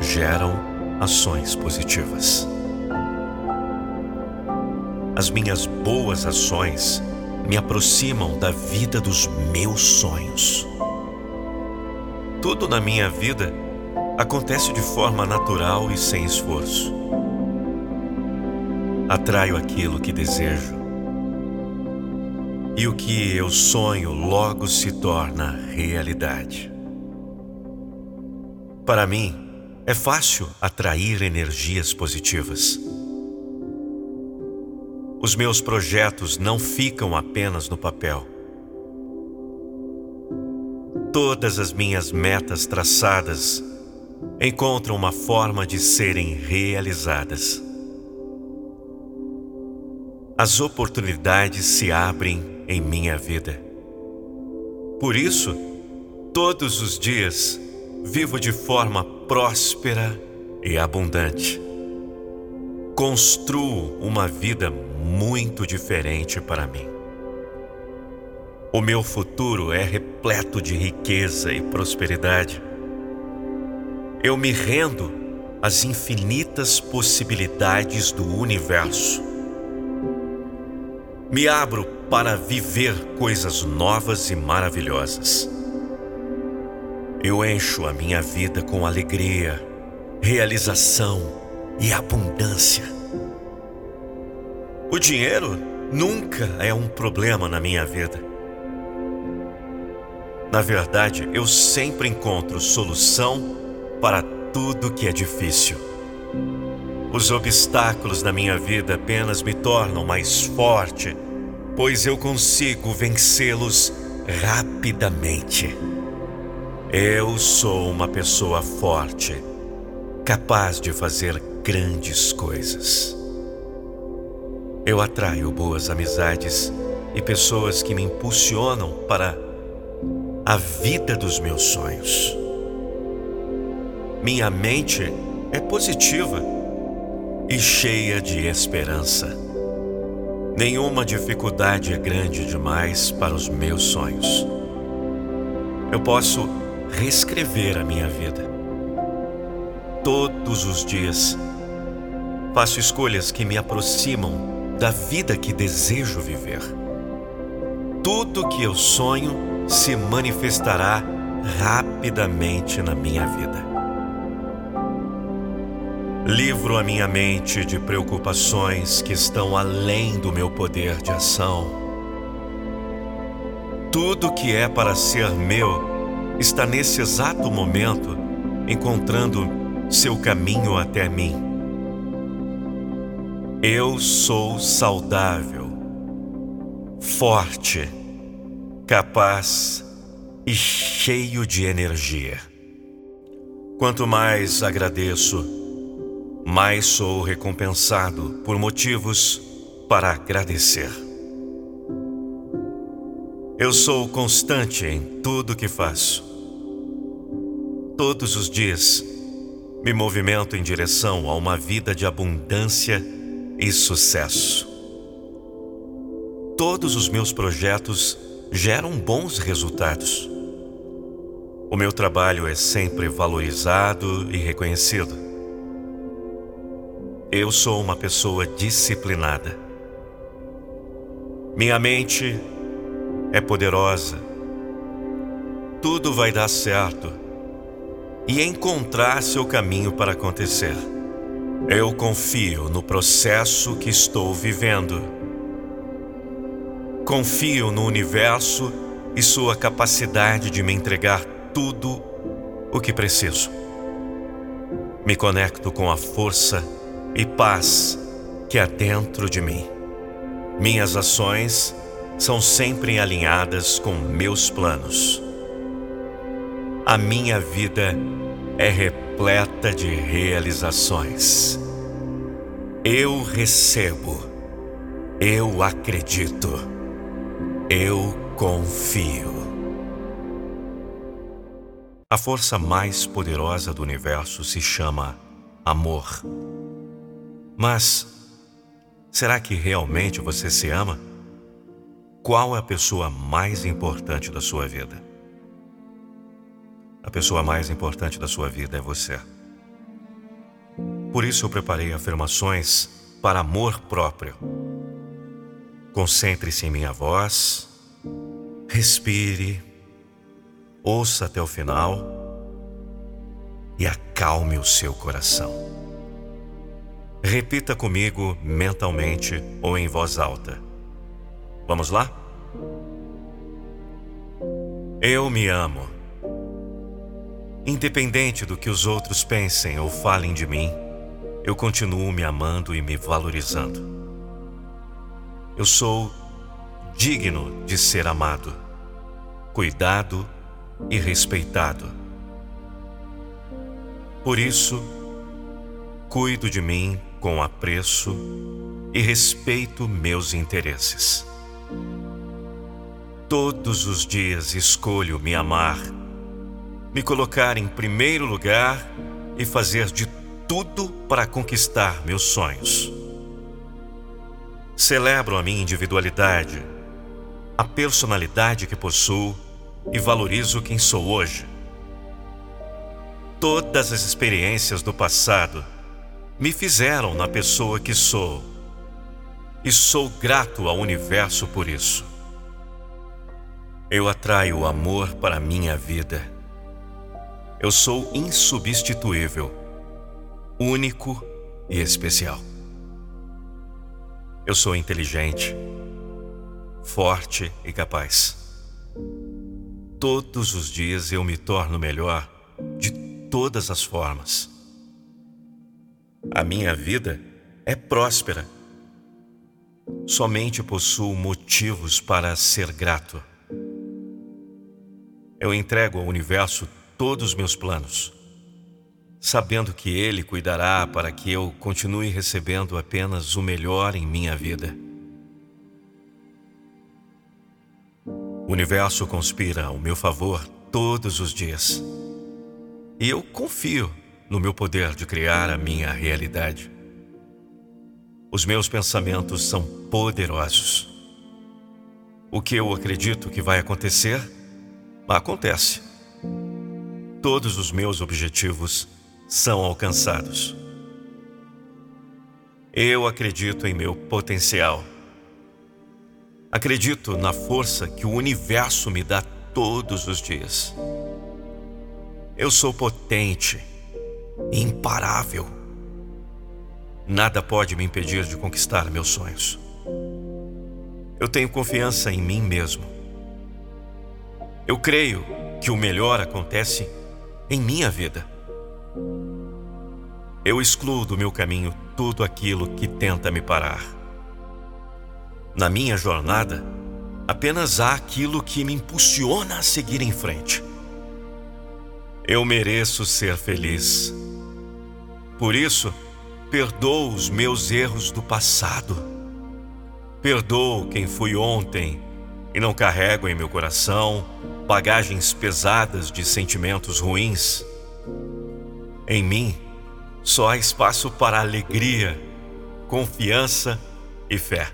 geram ações positivas. As minhas boas ações me aproximam da vida dos meus sonhos. Tudo na minha vida acontece de forma natural e sem esforço atraio aquilo que desejo. E o que eu sonho logo se torna realidade. Para mim, é fácil atrair energias positivas. Os meus projetos não ficam apenas no papel. Todas as minhas metas traçadas encontram uma forma de serem realizadas. As oportunidades se abrem em minha vida. Por isso, todos os dias vivo de forma próspera e abundante. Construo uma vida muito diferente para mim. O meu futuro é repleto de riqueza e prosperidade. Eu me rendo às infinitas possibilidades do universo. Me abro para viver coisas novas e maravilhosas. Eu encho a minha vida com alegria, realização e abundância. O dinheiro nunca é um problema na minha vida. Na verdade, eu sempre encontro solução para tudo que é difícil. Os obstáculos da minha vida apenas me tornam mais forte, pois eu consigo vencê-los rapidamente. Eu sou uma pessoa forte, capaz de fazer grandes coisas. Eu atraio boas amizades e pessoas que me impulsionam para a vida dos meus sonhos. Minha mente é positiva e cheia de esperança. Nenhuma dificuldade é grande demais para os meus sonhos. Eu posso reescrever a minha vida. Todos os dias, faço escolhas que me aproximam da vida que desejo viver. Tudo que eu sonho se manifestará rapidamente na minha vida. Livro a minha mente de preocupações que estão além do meu poder de ação. Tudo que é para ser meu está nesse exato momento encontrando seu caminho até mim. Eu sou saudável, forte, capaz e cheio de energia. Quanto mais agradeço, mais sou recompensado por motivos para agradecer. Eu sou constante em tudo que faço. Todos os dias, me movimento em direção a uma vida de abundância e sucesso. Todos os meus projetos geram bons resultados. O meu trabalho é sempre valorizado e reconhecido. Eu sou uma pessoa disciplinada. Minha mente é poderosa. Tudo vai dar certo e encontrar seu caminho para acontecer. Eu confio no processo que estou vivendo. Confio no universo e sua capacidade de me entregar tudo o que preciso. Me conecto com a força e paz que há dentro de mim. Minhas ações são sempre alinhadas com meus planos. A minha vida é repleta de realizações. Eu recebo, eu acredito, eu confio. A força mais poderosa do universo se chama amor. Mas será que realmente você se ama? Qual é a pessoa mais importante da sua vida? A pessoa mais importante da sua vida é você. Por isso eu preparei afirmações para amor próprio. Concentre-se em minha voz, respire, ouça até o final e acalme o seu coração. Repita comigo mentalmente ou em voz alta. Vamos lá? Eu me amo. Independente do que os outros pensem ou falem de mim, eu continuo me amando e me valorizando. Eu sou digno de ser amado, cuidado e respeitado. Por isso, cuido de mim com apreço e respeito meus interesses. Todos os dias escolho me amar, me colocar em primeiro lugar e fazer de tudo para conquistar meus sonhos. Celebro a minha individualidade, a personalidade que possuo e valorizo quem sou hoje. Todas as experiências do passado me fizeram na pessoa que sou e sou grato ao universo por isso. Eu atraio o amor para a minha vida. Eu sou insubstituível único e especial. Eu sou inteligente, forte e capaz. Todos os dias eu me torno melhor de todas as formas. A minha vida é próspera. Somente possuo motivos para ser grato. Eu entrego ao universo todos os meus planos sabendo que Ele cuidará para que eu continue recebendo apenas o melhor em minha vida. O universo conspira ao meu favor todos os dias. E eu confio no meu poder de criar a minha realidade. Os meus pensamentos são poderosos. O que eu acredito que vai acontecer, acontece. Todos os meus objetivos são alcançados. Eu acredito em meu potencial. Acredito na força que o universo me dá todos os dias. Eu sou potente, imparável. Nada pode me impedir de conquistar meus sonhos. Eu tenho confiança em mim mesmo. Eu creio que o melhor acontece em minha vida. Eu excluo do meu caminho tudo aquilo que tenta me parar. Na minha jornada, apenas há aquilo que me impulsiona a seguir em frente. Eu mereço ser feliz. Por isso, perdoo os meus erros do passado. Perdoo quem fui ontem e não carrego em meu coração bagagens pesadas de sentimentos ruins. Em mim, só há espaço para alegria, confiança e fé.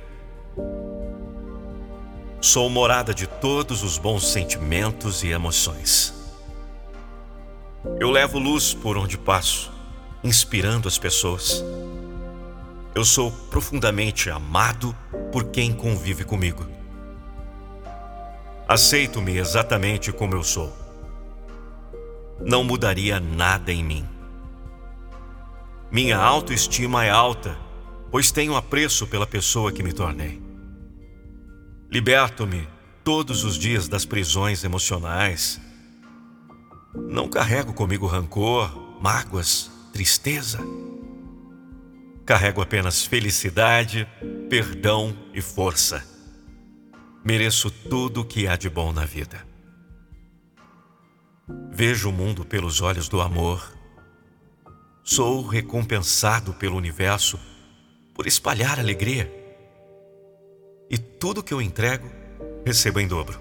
Sou morada de todos os bons sentimentos e emoções. Eu levo luz por onde passo, inspirando as pessoas. Eu sou profundamente amado por quem convive comigo. Aceito-me exatamente como eu sou. Não mudaria nada em mim. Minha autoestima é alta, pois tenho apreço pela pessoa que me tornei. Liberto-me todos os dias das prisões emocionais. Não carrego comigo rancor, mágoas, tristeza. Carrego apenas felicidade, perdão e força. Mereço tudo o que há de bom na vida. Vejo o mundo pelos olhos do amor Sou recompensado pelo universo por espalhar alegria. E tudo que eu entrego, recebo em dobro.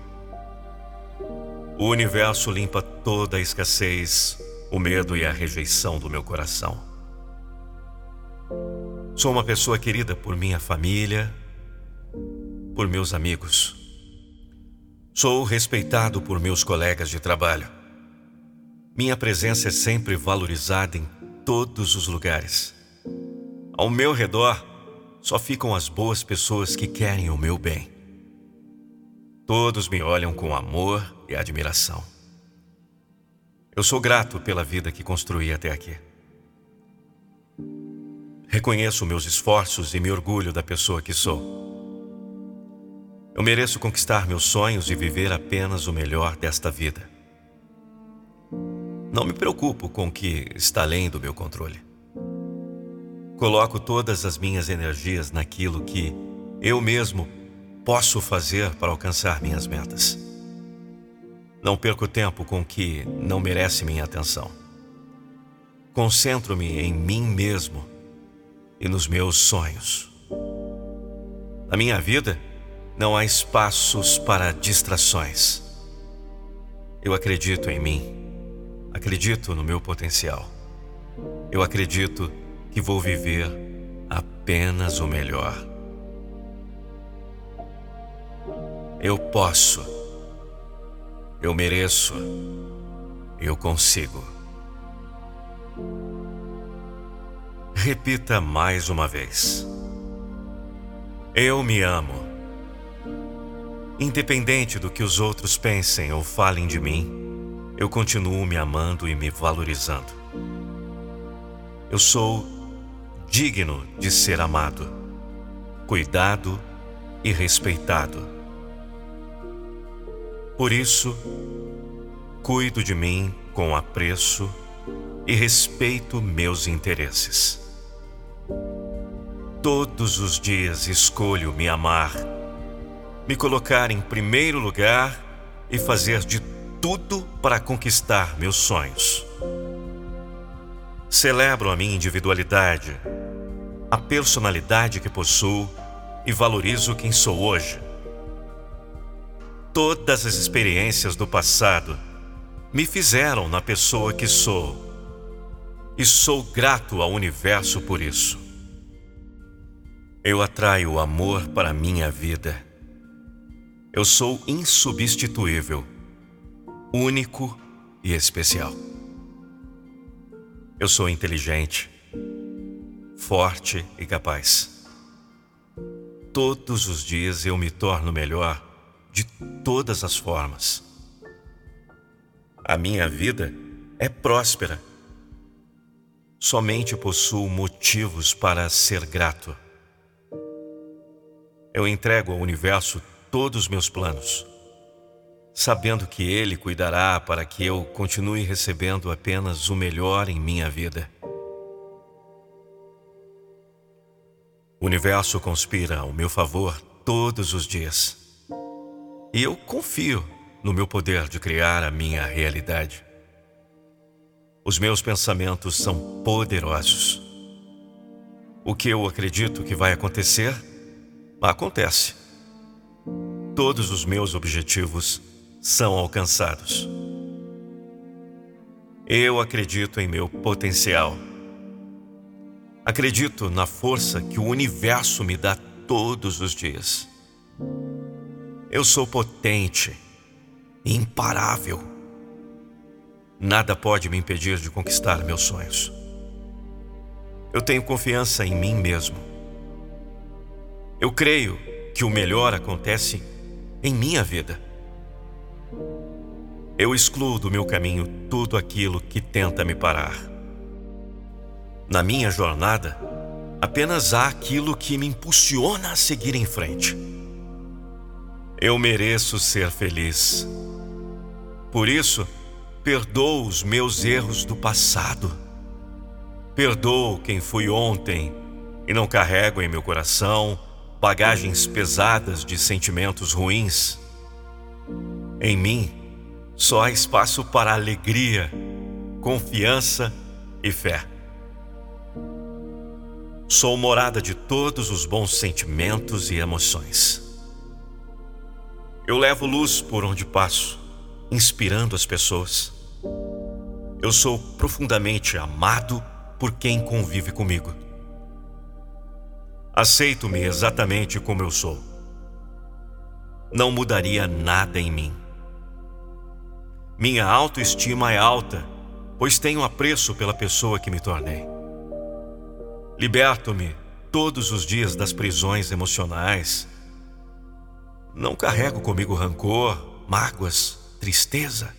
O universo limpa toda a escassez, o medo e a rejeição do meu coração. Sou uma pessoa querida por minha família, por meus amigos. Sou respeitado por meus colegas de trabalho. Minha presença é sempre valorizada em todos os lugares. Ao meu redor só ficam as boas pessoas que querem o meu bem. Todos me olham com amor e admiração. Eu sou grato pela vida que construí até aqui. Reconheço meus esforços e me orgulho da pessoa que sou. Eu mereço conquistar meus sonhos e viver apenas o melhor desta vida. Não me preocupo com o que está além do meu controle. Coloco todas as minhas energias naquilo que eu mesmo posso fazer para alcançar minhas metas. Não perco tempo com o que não merece minha atenção. Concentro-me em mim mesmo e nos meus sonhos. Na minha vida, não há espaços para distrações. Eu acredito em mim, acredito no meu potencial. Eu acredito que vou viver apenas o melhor. Eu posso, eu mereço, eu consigo. Repita mais uma vez. Eu me amo. Independente do que os outros pensem ou falem de mim, eu continuo me amando e me valorizando. Eu sou digno de ser amado, cuidado e respeitado. Por isso, cuido de mim com apreço e respeito meus interesses. Todos os dias escolho me amar, me colocar em primeiro lugar e fazer de tudo para conquistar meus sonhos. Celebro a minha individualidade, a personalidade que possuo e valorizo quem sou hoje. Todas as experiências do passado me fizeram na pessoa que sou e sou grato ao universo por isso. Eu atraio o amor para a minha vida. Eu sou insubstituível, único e especial. Eu sou inteligente, forte e capaz. Todos os dias eu me torno melhor de todas as formas. A minha vida é próspera. Somente possuo motivos para ser grato. Eu entrego ao universo todos os meus planos, sabendo que Ele cuidará para que eu continue recebendo apenas o melhor em minha vida. O universo conspira ao meu favor todos os dias. E eu confio no meu poder de criar a minha realidade. Os meus pensamentos são poderosos. O que eu acredito que vai acontecer acontece. Todos os meus objetivos são alcançados. Eu acredito em meu potencial. Acredito na força que o universo me dá todos os dias. Eu sou potente, imparável. Nada pode me impedir de conquistar meus sonhos. Eu tenho confiança em mim mesmo eu creio que o melhor acontece em minha vida. Eu excluo do meu caminho tudo aquilo que tenta me parar. Na minha jornada, apenas há aquilo que me impulsiona a seguir em frente. Eu mereço ser feliz. Por isso, perdoo os meus erros do passado. Perdoo quem fui ontem e não carrego em meu coração bagagens pesadas de sentimentos ruins. Em mim, só há espaço para alegria, confiança e fé. Sou morada de todos os bons sentimentos e emoções. Eu levo luz por onde passo, inspirando as pessoas. Eu sou profundamente amado por quem convive comigo. Aceito-me exatamente como eu sou. Não mudaria nada em mim. Minha autoestima é alta, pois tenho apreço pela pessoa que me tornei. Liberto-me todos os dias das prisões emocionais. Não carrego comigo rancor, mágoas, tristeza.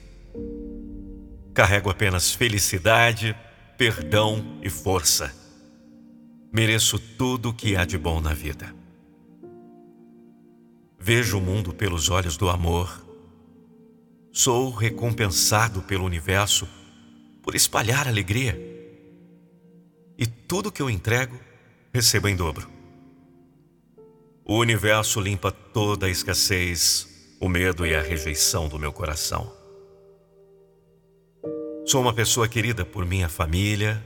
Carrego apenas felicidade, perdão e força mereço tudo o que há de bom na vida. Vejo o mundo pelos olhos do amor. Sou recompensado pelo universo por espalhar alegria. E tudo que eu entrego, recebo em dobro. O universo limpa toda a escassez, o medo e a rejeição do meu coração. Sou uma pessoa querida por minha família,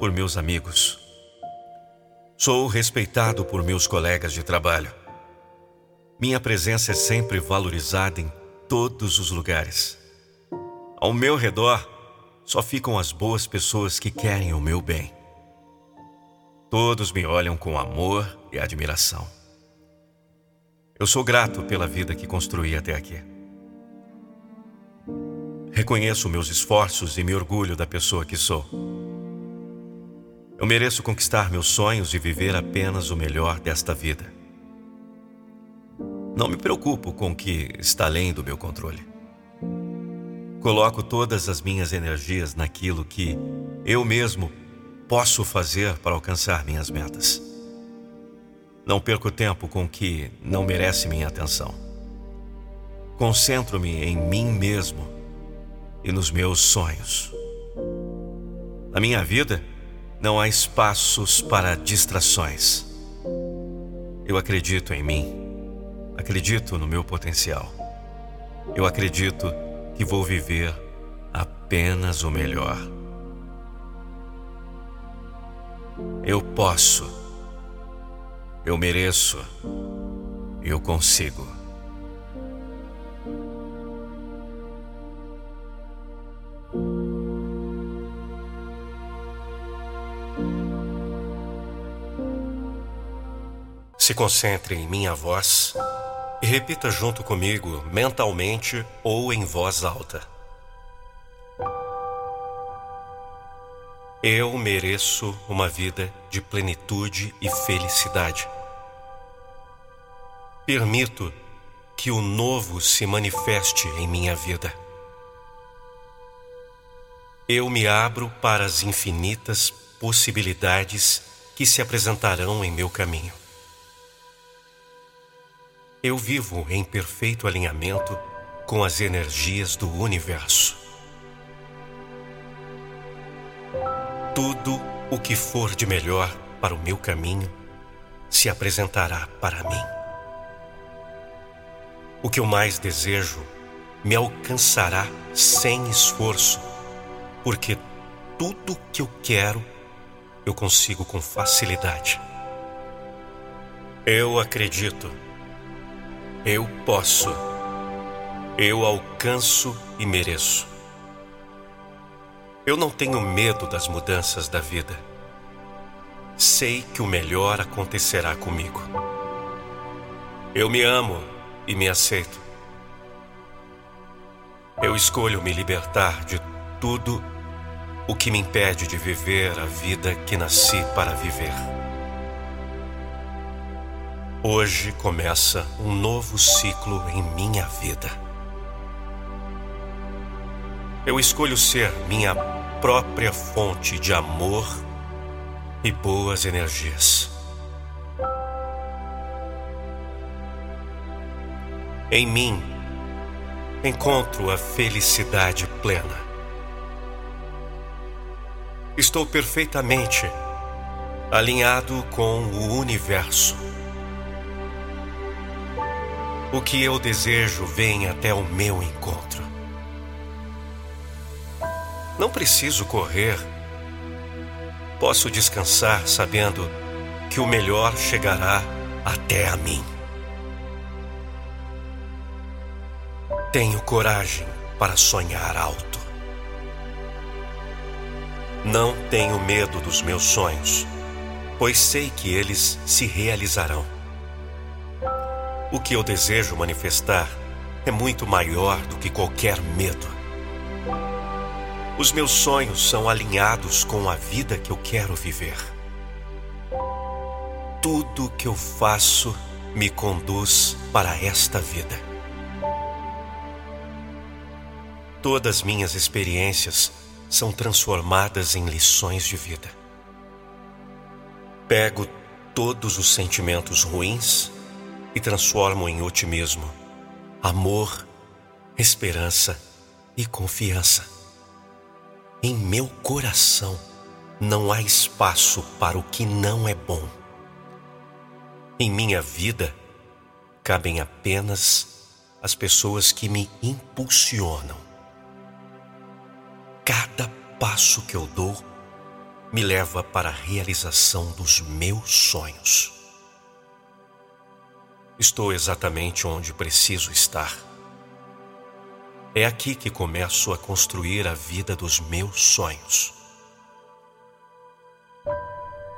por meus amigos. Sou respeitado por meus colegas de trabalho. Minha presença é sempre valorizada em todos os lugares. Ao meu redor só ficam as boas pessoas que querem o meu bem. Todos me olham com amor e admiração. Eu sou grato pela vida que construí até aqui. Reconheço meus esforços e me orgulho da pessoa que sou. Eu mereço conquistar meus sonhos e viver apenas o melhor desta vida. Não me preocupo com o que está além do meu controle. Coloco todas as minhas energias naquilo que eu mesmo posso fazer para alcançar minhas metas. Não perco tempo com o que não merece minha atenção. Concentro-me em mim mesmo e nos meus sonhos. Na minha vida, não há espaços para distrações. Eu acredito em mim. Acredito no meu potencial. Eu acredito que vou viver apenas o melhor. Eu posso. Eu mereço. Eu consigo. Se concentre em minha voz e repita junto comigo, mentalmente ou em voz alta. Eu mereço uma vida de plenitude e felicidade. Permito que o novo se manifeste em minha vida. Eu me abro para as infinitas possibilidades que se apresentarão em meu caminho. Eu vivo em perfeito alinhamento com as energias do universo. Tudo o que for de melhor para o meu caminho se apresentará para mim. O que eu mais desejo me alcançará sem esforço, porque tudo que eu quero eu consigo com facilidade. Eu acredito eu posso. Eu alcanço e mereço. Eu não tenho medo das mudanças da vida. Sei que o melhor acontecerá comigo. Eu me amo e me aceito. Eu escolho me libertar de tudo o que me impede de viver a vida que nasci para viver. Hoje começa um novo ciclo em minha vida. Eu escolho ser minha própria fonte de amor e boas energias. Em mim encontro a felicidade plena. Estou perfeitamente alinhado com o universo. O que eu desejo vem até o meu encontro. Não preciso correr. Posso descansar sabendo que o melhor chegará até a mim. Tenho coragem para sonhar alto. Não tenho medo dos meus sonhos, pois sei que eles se realizarão. O que eu desejo manifestar é muito maior do que qualquer medo. Os meus sonhos são alinhados com a vida que eu quero viver. Tudo que eu faço me conduz para esta vida. Todas minhas experiências são transformadas em lições de vida. Pego todos os sentimentos ruins e transformo em otimismo, amor, esperança e confiança.
Em meu coração não há espaço para o que não é bom. Em minha vida cabem apenas as pessoas que me impulsionam. Cada passo que eu dou me leva para a realização dos meus sonhos. Estou exatamente onde preciso estar. É aqui que começo a construir a vida dos meus sonhos.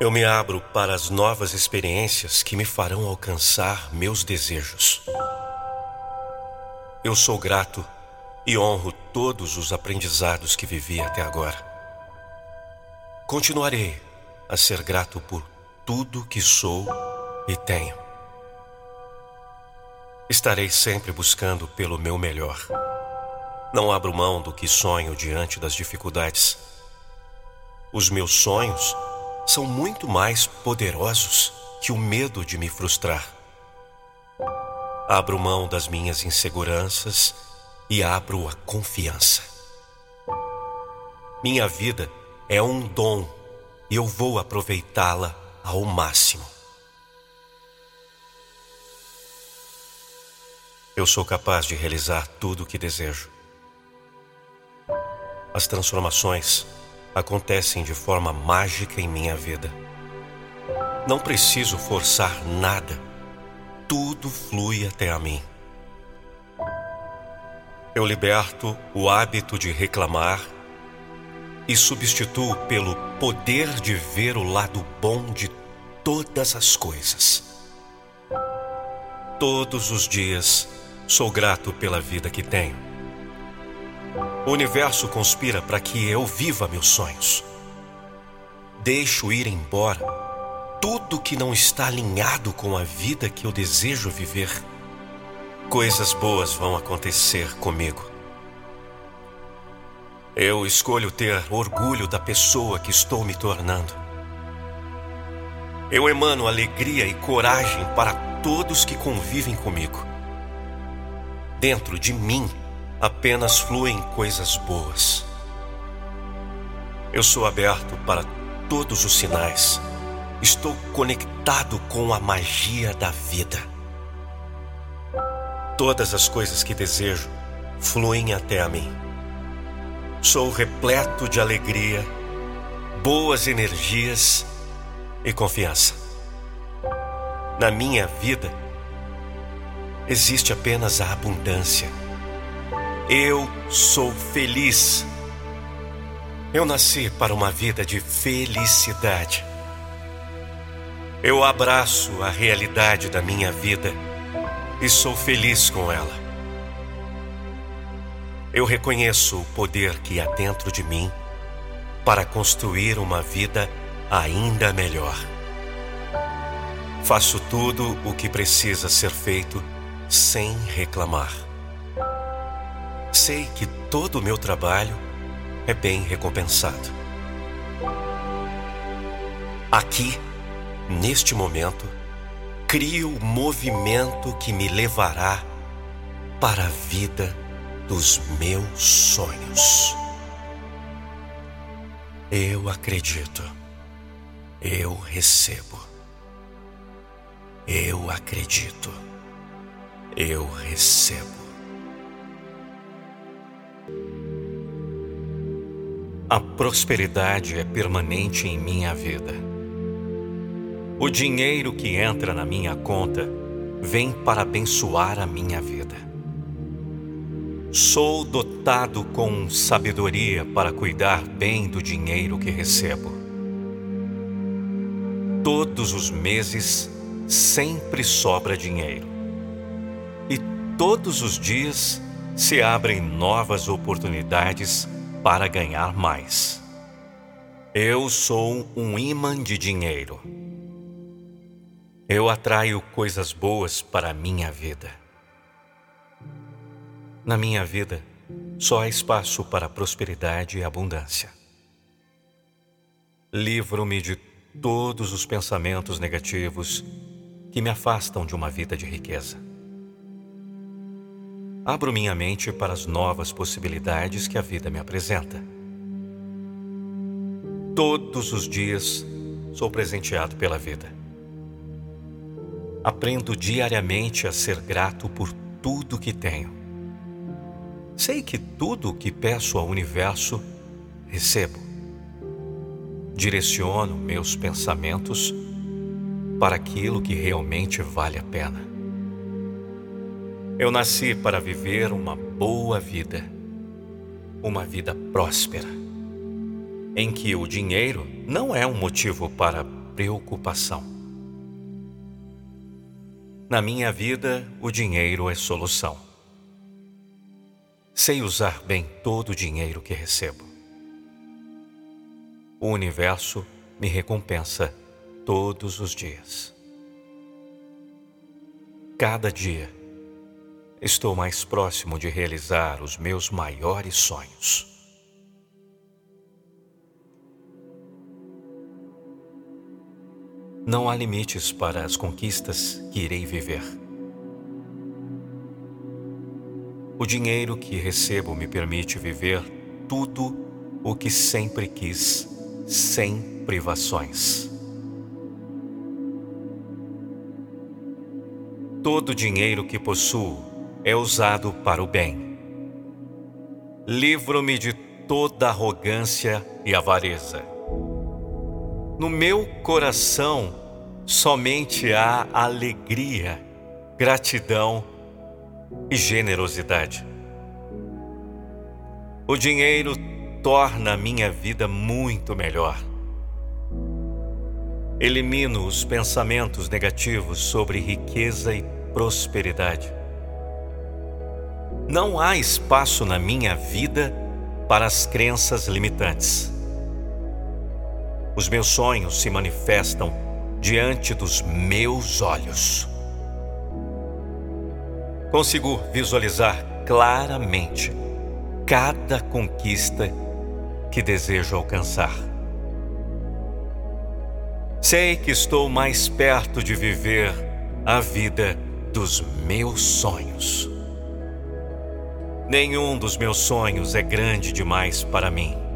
Eu me abro para as novas experiências que me farão alcançar meus desejos. Eu sou grato e honro todos os aprendizados que vivi até agora. Continuarei a ser grato por tudo que sou e tenho. Estarei sempre buscando pelo meu melhor. Não abro mão do que sonho diante das dificuldades. Os meus sonhos são muito mais poderosos que o medo de me frustrar. Abro mão das minhas inseguranças e abro a confiança. Minha vida é um dom e eu vou aproveitá-la ao máximo. Eu sou capaz de realizar tudo o que desejo. As transformações acontecem de forma mágica em minha vida. Não preciso forçar nada, tudo flui até a mim. Eu liberto o hábito de reclamar e substituo pelo poder de ver o lado bom de todas as coisas. Todos os dias sou grato pela vida que tenho o universo conspira para que eu viva meus sonhos. Deixo ir embora tudo que não está alinhado com a vida que eu desejo viver. Coisas boas vão acontecer comigo. Eu escolho ter orgulho da pessoa que estou me tornando. Eu emano alegria e coragem para todos que convivem comigo. Dentro de mim apenas fluem coisas boas. Eu sou aberto para todos os sinais. Estou conectado com a magia da vida. Todas as coisas que desejo fluem até a mim. Sou repleto de alegria, boas energias e confiança. Na minha vida, existe apenas a abundância eu sou feliz. Eu nasci para uma vida de felicidade. Eu abraço a realidade da minha vida e sou feliz com ela. Eu reconheço o poder que há dentro de mim para construir uma vida ainda melhor. Faço tudo o que precisa ser feito sem reclamar sei que todo o meu trabalho é bem recompensado. Aqui, neste momento, crio o movimento que me levará para a vida dos meus sonhos. Eu acredito. Eu recebo. Eu acredito. Eu recebo. A prosperidade é permanente em minha vida. O dinheiro que entra na minha conta vem para abençoar a minha vida. Sou dotado com sabedoria para cuidar bem do dinheiro que recebo. Todos os meses sempre sobra dinheiro. E todos os dias se abrem novas oportunidades para ganhar mais. Eu sou um imã de dinheiro. Eu atraio coisas boas para a minha vida. Na minha vida, só há espaço para prosperidade e abundância. Livro-me de todos os pensamentos negativos que me afastam de uma vida de riqueza. Abro minha mente para as novas possibilidades que a vida me apresenta.
Todos os dias sou presenteado pela vida. Aprendo diariamente a ser grato por tudo que tenho. Sei que tudo o que peço ao universo, recebo. Direciono meus pensamentos para aquilo que realmente vale a pena. Eu nasci para viver uma boa vida, uma vida próspera em que o dinheiro não é um motivo para preocupação. Na minha vida, o dinheiro é solução. Sei usar bem todo o dinheiro que recebo. O universo me recompensa todos os dias. Cada dia, estou mais próximo de realizar os meus maiores sonhos. Não há limites para as conquistas que irei viver. O dinheiro que recebo me permite viver tudo o que sempre quis, sem privações. Todo o dinheiro que possuo é usado para o bem. Livro-me de toda arrogância e avareza. No meu coração somente há alegria, gratidão e generosidade. O dinheiro torna a minha vida muito melhor. Elimino os pensamentos negativos sobre riqueza e prosperidade. Não há espaço na minha vida para as crenças limitantes. Os meus sonhos se manifestam diante dos meus olhos. Consigo visualizar claramente cada conquista que desejo alcançar. Sei que estou mais perto de viver a vida dos meus sonhos. Nenhum dos meus sonhos é grande demais para mim.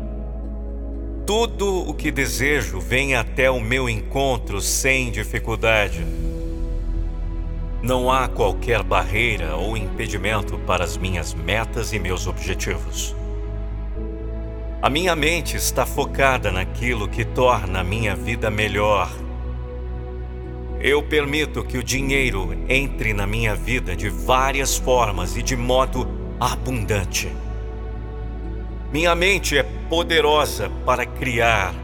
Tudo o que desejo vem até o meu encontro sem dificuldade. Não há qualquer barreira ou impedimento para as minhas metas e meus objetivos. A minha mente está focada naquilo que torna a minha vida melhor. Eu permito que o dinheiro entre na minha vida de várias formas e de modo abundante. Minha mente é poderosa para criar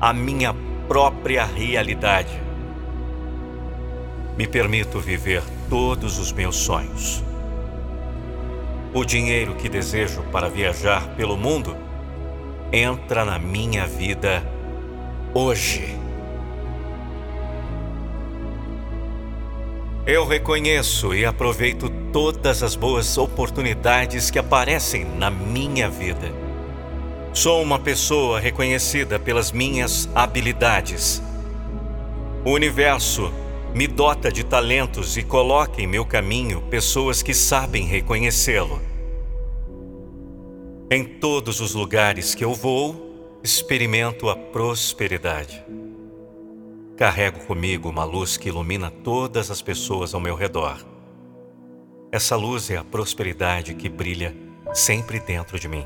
a minha própria realidade. Me permito viver todos os meus sonhos. O dinheiro que desejo para viajar pelo mundo entra na minha vida hoje. Eu reconheço e aproveito todas as boas oportunidades que aparecem na minha vida. Sou uma pessoa reconhecida pelas minhas habilidades. O universo me dota de talentos e coloca em meu caminho pessoas que sabem reconhecê-lo. Em todos os lugares que eu vou, experimento a prosperidade. Carrego comigo uma luz que ilumina todas as pessoas ao meu redor. Essa luz é a prosperidade que brilha sempre dentro de mim.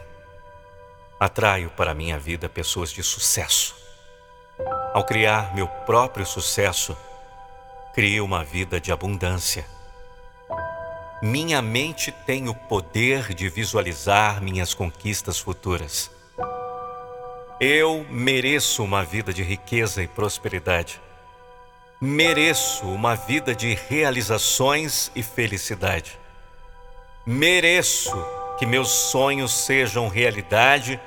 Atraio para minha vida pessoas de sucesso. Ao criar meu próprio sucesso, crio uma vida de abundância. Minha mente tem o poder de visualizar minhas conquistas futuras. Eu mereço uma vida de riqueza e prosperidade. Mereço uma vida de realizações e felicidade. Mereço que meus sonhos sejam realidade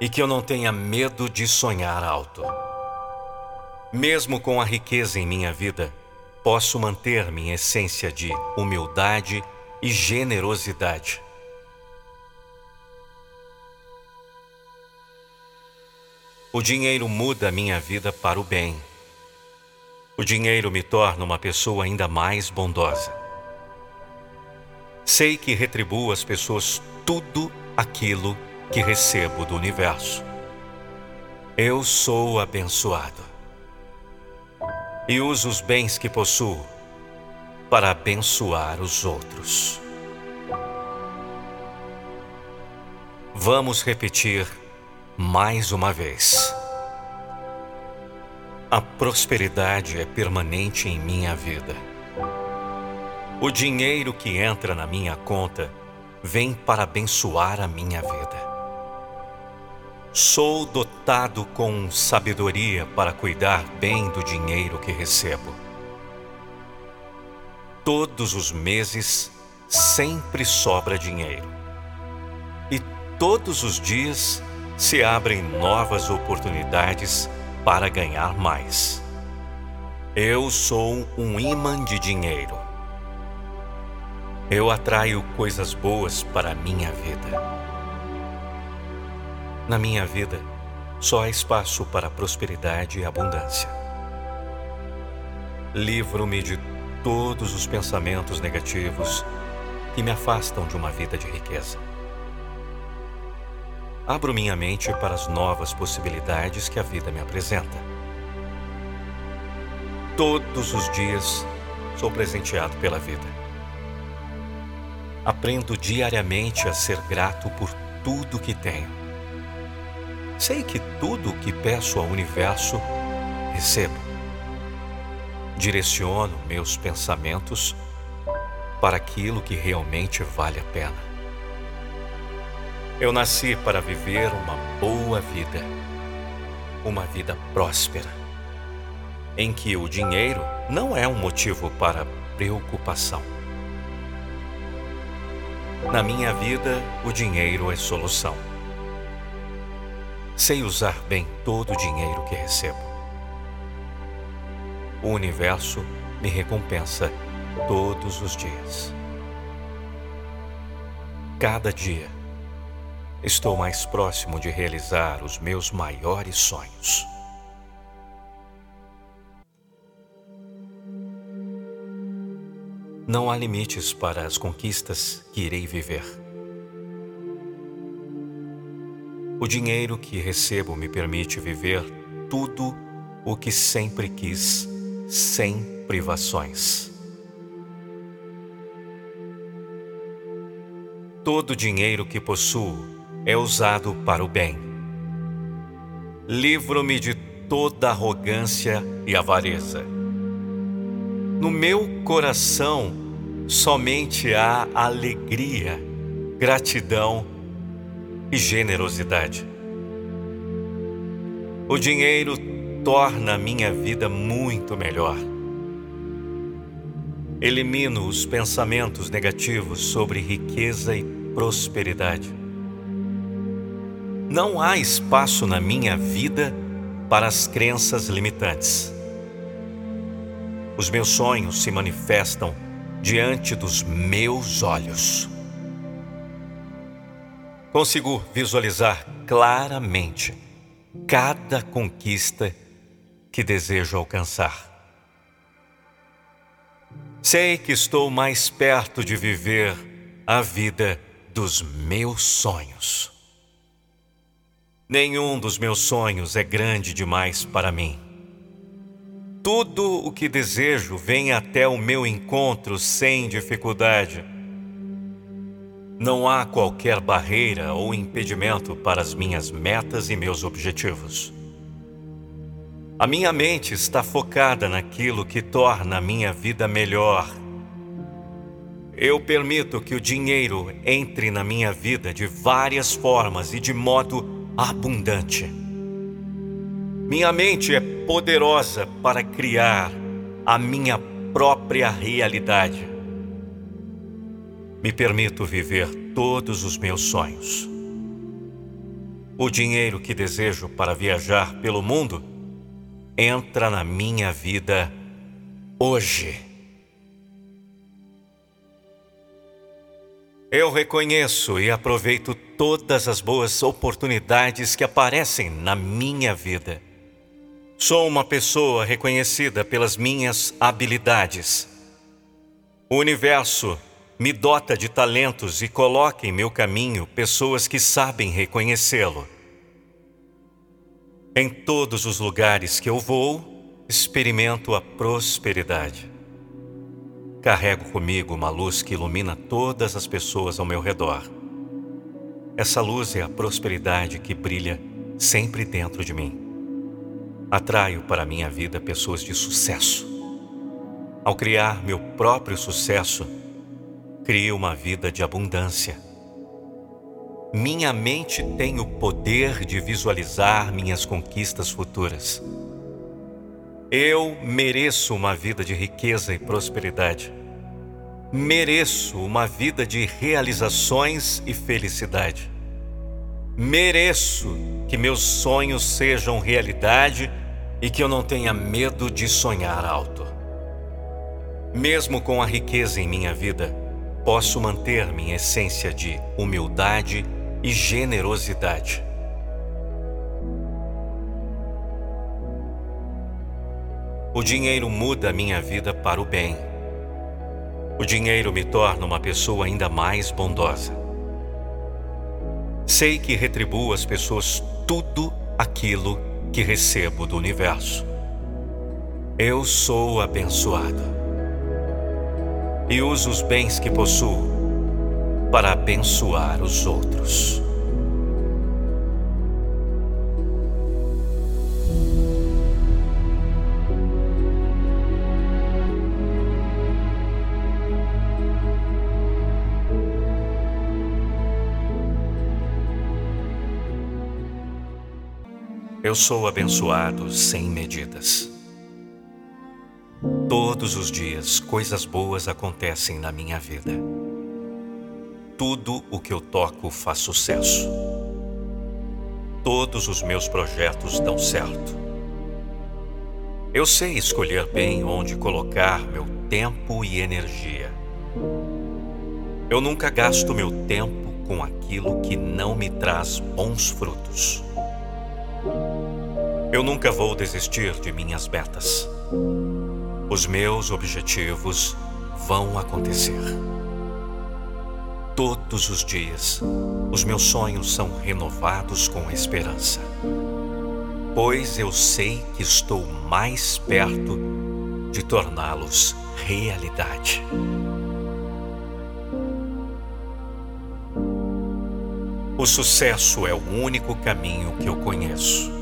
e que eu não tenha medo de sonhar alto. Mesmo com a riqueza em minha vida, posso manter minha essência de humildade e generosidade. O dinheiro muda a minha vida para o bem. O dinheiro me torna uma pessoa ainda mais bondosa. Sei que retribuo às pessoas tudo aquilo que recebo do universo. Eu sou abençoado e uso os bens que possuo para abençoar os outros. Vamos repetir mais uma vez. A prosperidade é permanente em minha vida. O dinheiro que entra na minha conta vem para abençoar a minha vida. Sou dotado com sabedoria para cuidar bem do dinheiro que recebo. Todos os meses sempre sobra dinheiro. E todos os dias se abrem novas oportunidades para ganhar mais. Eu sou um imã de dinheiro. Eu atraio coisas boas para a minha vida. Na minha vida, só há espaço para prosperidade e abundância. Livro-me de todos os pensamentos negativos que me afastam de uma vida de riqueza. Abro minha mente para as novas possibilidades que a vida me apresenta. Todos os dias sou presenteado pela vida. Aprendo diariamente a ser grato por tudo que tenho Sei que tudo o que peço ao universo, recebo. Direciono meus pensamentos para aquilo que realmente vale a pena. Eu nasci para viver uma boa vida, uma vida próspera, em que o dinheiro não é um motivo para preocupação. Na minha vida, o dinheiro é solução. Sei usar bem todo o dinheiro que recebo. O universo me recompensa todos os dias. Cada dia estou mais próximo de realizar os meus maiores sonhos. Não há limites para as conquistas que irei viver. O dinheiro que recebo me permite viver tudo o que sempre quis, sem privações. Todo o dinheiro que possuo é usado para o bem. Livro-me de toda arrogância e avareza. No meu coração somente há alegria, gratidão e generosidade. O dinheiro torna a minha vida muito melhor. Elimino os pensamentos negativos sobre riqueza e prosperidade. Não há espaço na minha vida para as crenças limitantes. Os meus sonhos se manifestam diante dos meus olhos. Consigo visualizar claramente cada conquista que desejo alcançar. Sei que estou mais perto de viver a vida dos meus sonhos. Nenhum dos meus sonhos é grande demais para mim. Tudo o que desejo vem até o meu encontro sem dificuldade não há qualquer barreira ou impedimento para as minhas metas e meus objetivos. A minha mente está focada naquilo que torna a minha vida melhor. Eu permito que o dinheiro entre na minha vida de várias formas e de modo abundante. Minha mente é poderosa para criar a minha própria realidade me permito viver todos os meus sonhos. O dinheiro que desejo para viajar pelo mundo entra na minha vida hoje. Eu reconheço e aproveito todas as boas oportunidades que aparecem na minha vida. Sou uma pessoa reconhecida pelas minhas habilidades. O universo me dota de talentos e coloca em meu caminho pessoas que sabem reconhecê-lo. Em todos os lugares que eu vou, experimento a prosperidade. Carrego comigo uma luz que ilumina todas as pessoas ao meu redor. Essa luz é a prosperidade que brilha sempre dentro de mim. Atraio para minha vida pessoas de sucesso. Ao criar meu próprio sucesso, crio uma vida de abundância minha mente tem o poder de visualizar minhas conquistas futuras. Eu mereço uma vida de riqueza e prosperidade. Mereço uma vida de realizações e felicidade. Mereço que meus sonhos sejam realidade e que eu não tenha medo de sonhar alto. Mesmo com a riqueza em minha vida, posso manter minha essência de humildade e generosidade. O dinheiro muda a minha vida para o bem. O dinheiro me torna uma pessoa ainda mais bondosa. Sei que retribuo às pessoas tudo aquilo que recebo do universo. Eu sou abençoado e uso os bens que possuo para abençoar os outros. Eu sou abençoado sem medidas. Todos os dias coisas boas acontecem na minha vida tudo o que eu toco faz sucesso. Todos os meus projetos dão certo. Eu sei escolher bem onde colocar meu tempo e energia. Eu nunca gasto meu tempo com aquilo que não me traz bons frutos. Eu nunca vou desistir de minhas metas. Os meus objetivos vão acontecer todos os dias. Os meus sonhos são renovados com esperança. Pois eu sei que estou mais perto de torná-los realidade. O sucesso é o único caminho que eu conheço.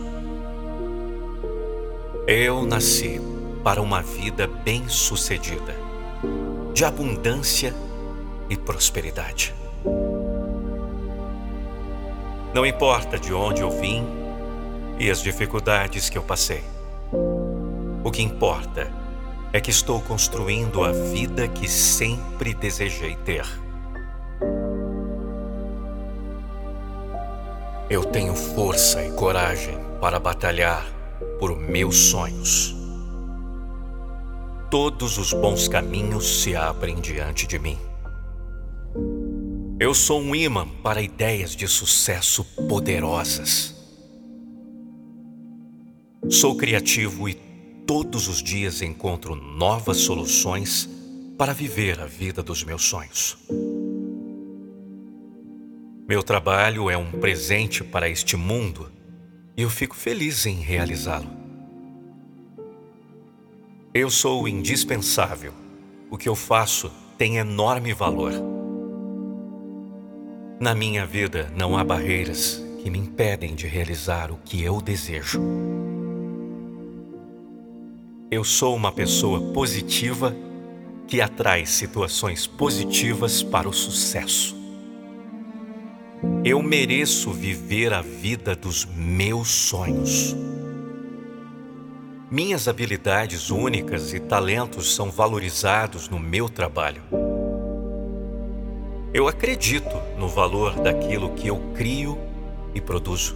Eu nasci para uma vida bem-sucedida, de abundância e prosperidade. Não importa de onde eu vim e as dificuldades que eu passei. O que importa é que estou construindo a vida que sempre desejei ter. Eu tenho força e coragem para batalhar por meus sonhos. Todos os bons caminhos se abrem diante de mim. Eu sou um imã para ideias de sucesso poderosas. Sou criativo e todos os dias encontro novas soluções para viver a vida dos meus sonhos. Meu trabalho é um presente para este mundo e eu fico feliz em realizá-lo. Eu sou indispensável. O que eu faço tem enorme valor. Na minha vida não há barreiras que me impedem de realizar o que eu desejo. Eu sou uma pessoa positiva que atrai situações positivas para o sucesso. Eu mereço viver a vida dos meus sonhos. Minhas habilidades únicas e talentos são valorizados no meu trabalho. Eu acredito no valor daquilo que eu crio e produzo.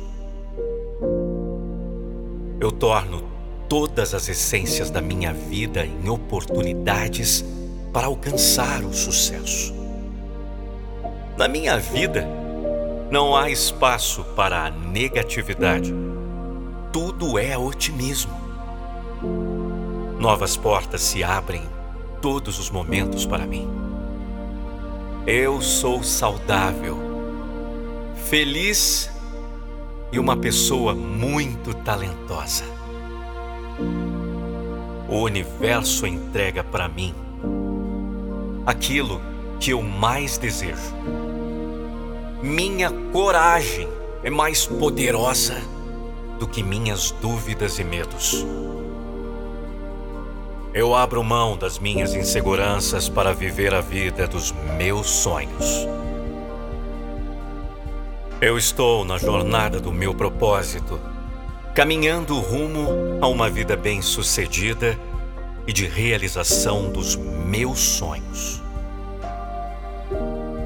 Eu torno todas as essências da minha vida em oportunidades para alcançar o sucesso. Na minha vida, não há espaço para a negatividade. Tudo é otimismo. Novas portas se abrem todos os momentos para mim. Eu sou saudável, feliz e uma pessoa muito talentosa. O universo entrega para mim aquilo que eu mais desejo. Minha coragem é mais poderosa do que minhas dúvidas e medos. Eu abro mão das minhas inseguranças para viver a vida dos meus sonhos. Eu estou na jornada do meu propósito, caminhando rumo a uma vida bem-sucedida e de realização dos meus sonhos.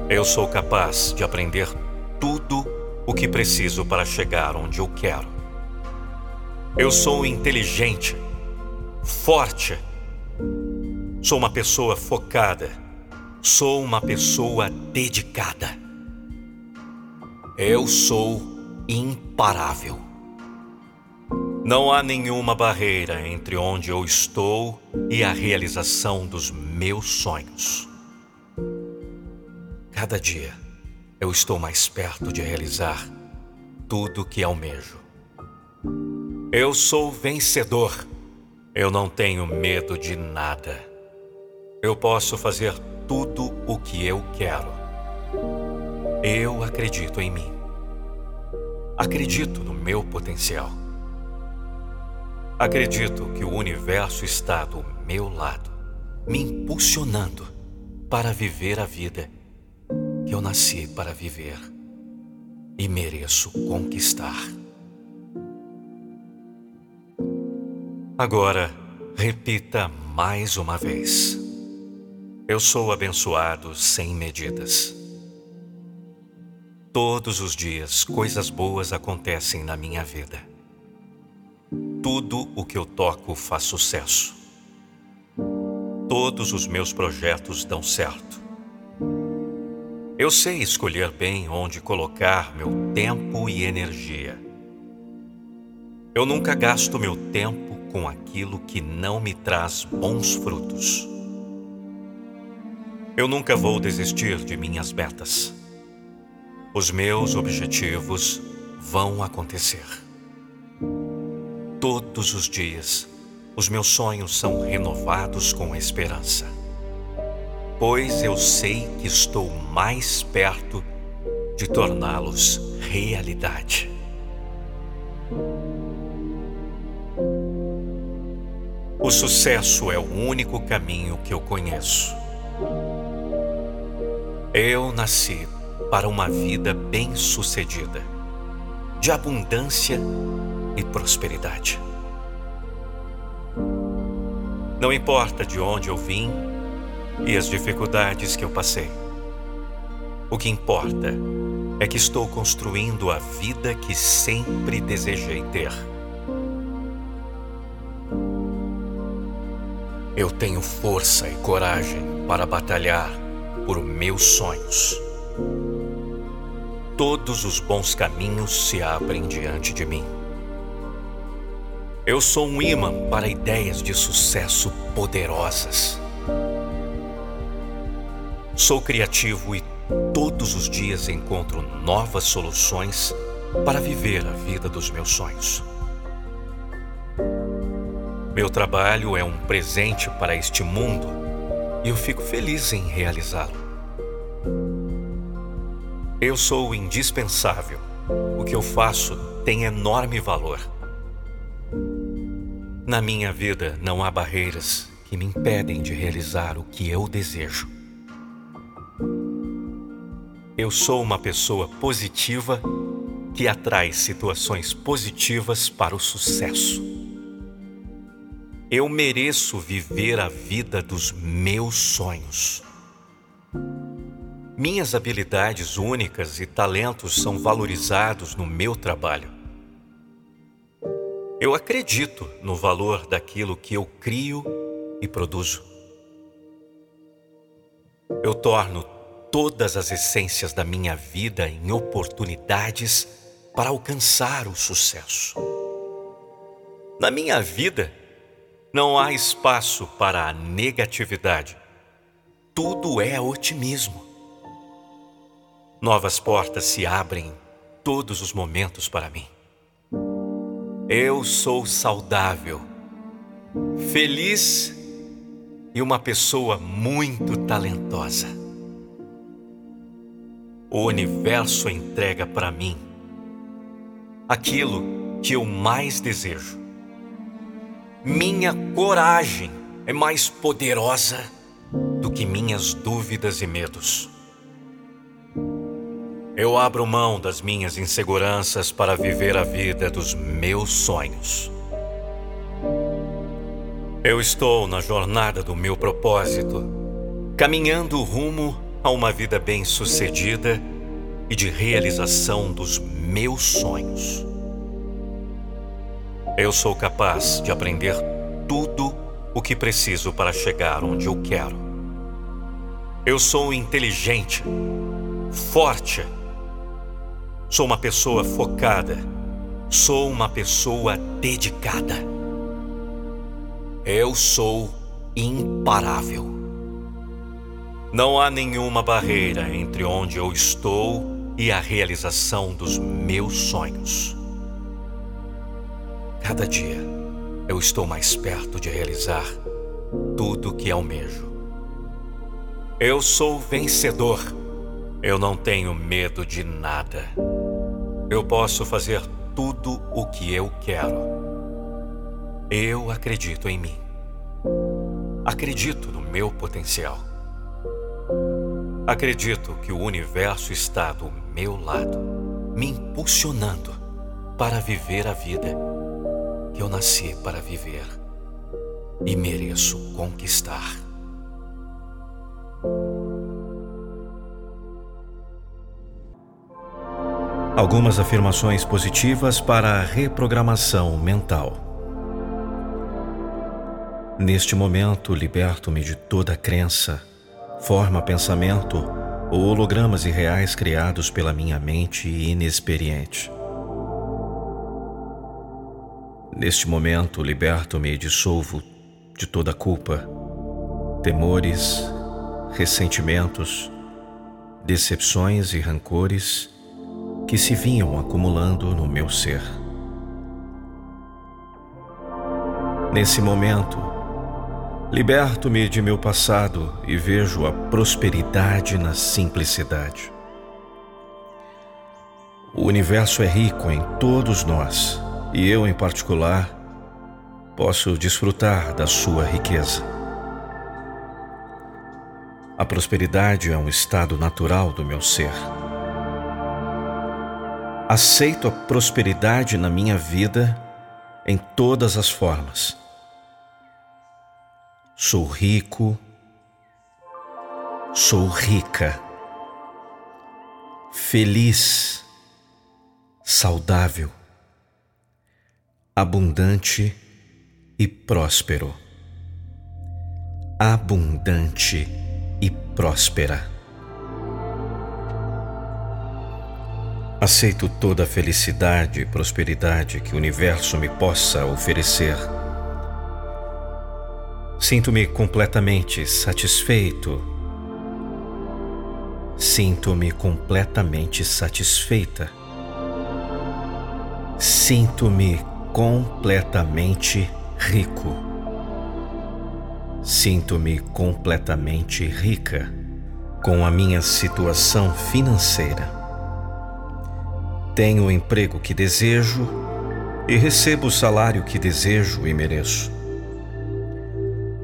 Eu sou capaz de aprender tudo o que preciso para chegar onde eu quero. Eu sou inteligente, forte Sou uma pessoa focada. Sou uma pessoa dedicada. Eu sou imparável. Não há nenhuma barreira entre onde eu estou e a realização dos meus sonhos. Cada dia eu estou mais perto de realizar tudo que almejo. Eu sou vencedor. Eu não tenho medo de nada. Eu posso fazer tudo o que eu quero. Eu acredito em mim. Acredito no meu potencial. Acredito que o universo está do meu lado, me impulsionando para viver a vida que eu nasci para viver e mereço conquistar. Agora, repita mais uma vez. Eu sou abençoado sem medidas. Todos os dias coisas boas acontecem na minha vida. Tudo o que eu toco faz sucesso. Todos os meus projetos dão certo. Eu sei escolher bem onde colocar meu tempo e energia. Eu nunca gasto meu tempo com aquilo que não me traz bons frutos. Eu nunca vou desistir de minhas metas. Os meus objetivos vão acontecer. Todos os dias, os meus sonhos são renovados com esperança, pois eu sei que estou mais perto de torná-los realidade. O sucesso é o único caminho que eu conheço. Eu nasci para uma vida bem-sucedida, de abundância e prosperidade. Não importa de onde eu vim e as dificuldades que eu passei. O que importa é que estou construindo a vida que sempre desejei ter. Eu tenho força e coragem para batalhar por meus sonhos. Todos os bons caminhos se abrem diante de mim. Eu sou um imã para ideias de sucesso poderosas. Sou criativo e todos os dias encontro novas soluções para viver a vida dos meus sonhos. Meu trabalho é um presente para este mundo eu fico feliz em realizá-lo. Eu sou indispensável. O que eu faço tem enorme valor. Na minha vida não há barreiras que me impedem de realizar o que eu desejo. Eu sou uma pessoa positiva que atrai situações positivas para o sucesso. Eu mereço viver a vida dos meus sonhos. Minhas habilidades únicas e talentos são valorizados no meu trabalho. Eu acredito no valor daquilo que eu crio e produzo. Eu torno todas as essências da minha vida em oportunidades para alcançar o sucesso. Na minha vida, não há espaço para a negatividade. Tudo é otimismo. Novas portas se abrem todos os momentos para mim.
Eu sou saudável, feliz e uma pessoa muito talentosa. O universo entrega para mim aquilo que eu mais desejo. Minha coragem é mais poderosa do que minhas dúvidas e medos. Eu abro mão das minhas inseguranças para viver a vida dos meus sonhos. Eu estou na jornada do meu propósito, caminhando rumo a uma vida bem-sucedida e de realização dos meus sonhos. Eu sou capaz de aprender tudo o que preciso para chegar onde eu quero. Eu sou inteligente, forte Sou uma pessoa focada. Sou uma pessoa dedicada. Eu sou imparável. Não há nenhuma barreira entre onde eu estou e a realização dos meus sonhos. Cada dia eu estou mais perto de realizar tudo o que almejo. Eu sou vencedor. Eu não tenho medo de nada. Eu posso fazer tudo o que eu quero. Eu acredito em mim. Acredito no meu potencial. Acredito que o universo está do meu lado, me impulsionando para viver a vida eu nasci para viver e mereço conquistar.
Algumas afirmações positivas para a reprogramação mental. Neste momento, liberto-me de toda crença, forma, pensamento ou hologramas irreais criados pela minha mente inexperiente. Neste momento, liberto-me e dissolvo de toda culpa, temores, ressentimentos, decepções e rancores que se vinham acumulando no meu ser. Nesse momento, liberto-me de meu passado e vejo a prosperidade na simplicidade. O universo é rico em todos nós e eu, em particular, posso desfrutar da sua riqueza. A prosperidade é um estado natural do meu ser. Aceito a prosperidade na minha vida em todas as formas. Sou rico, sou rica, feliz, saudável, abundante e próspero. Abundante e próspera. Aceito toda a felicidade e prosperidade que o universo me possa oferecer. Sinto-me completamente satisfeito. Sinto-me completamente satisfeita. Sinto-me completamente rico. Sinto-me completamente rica com a minha situação financeira. Tenho o emprego que desejo e recebo o salário que desejo e mereço.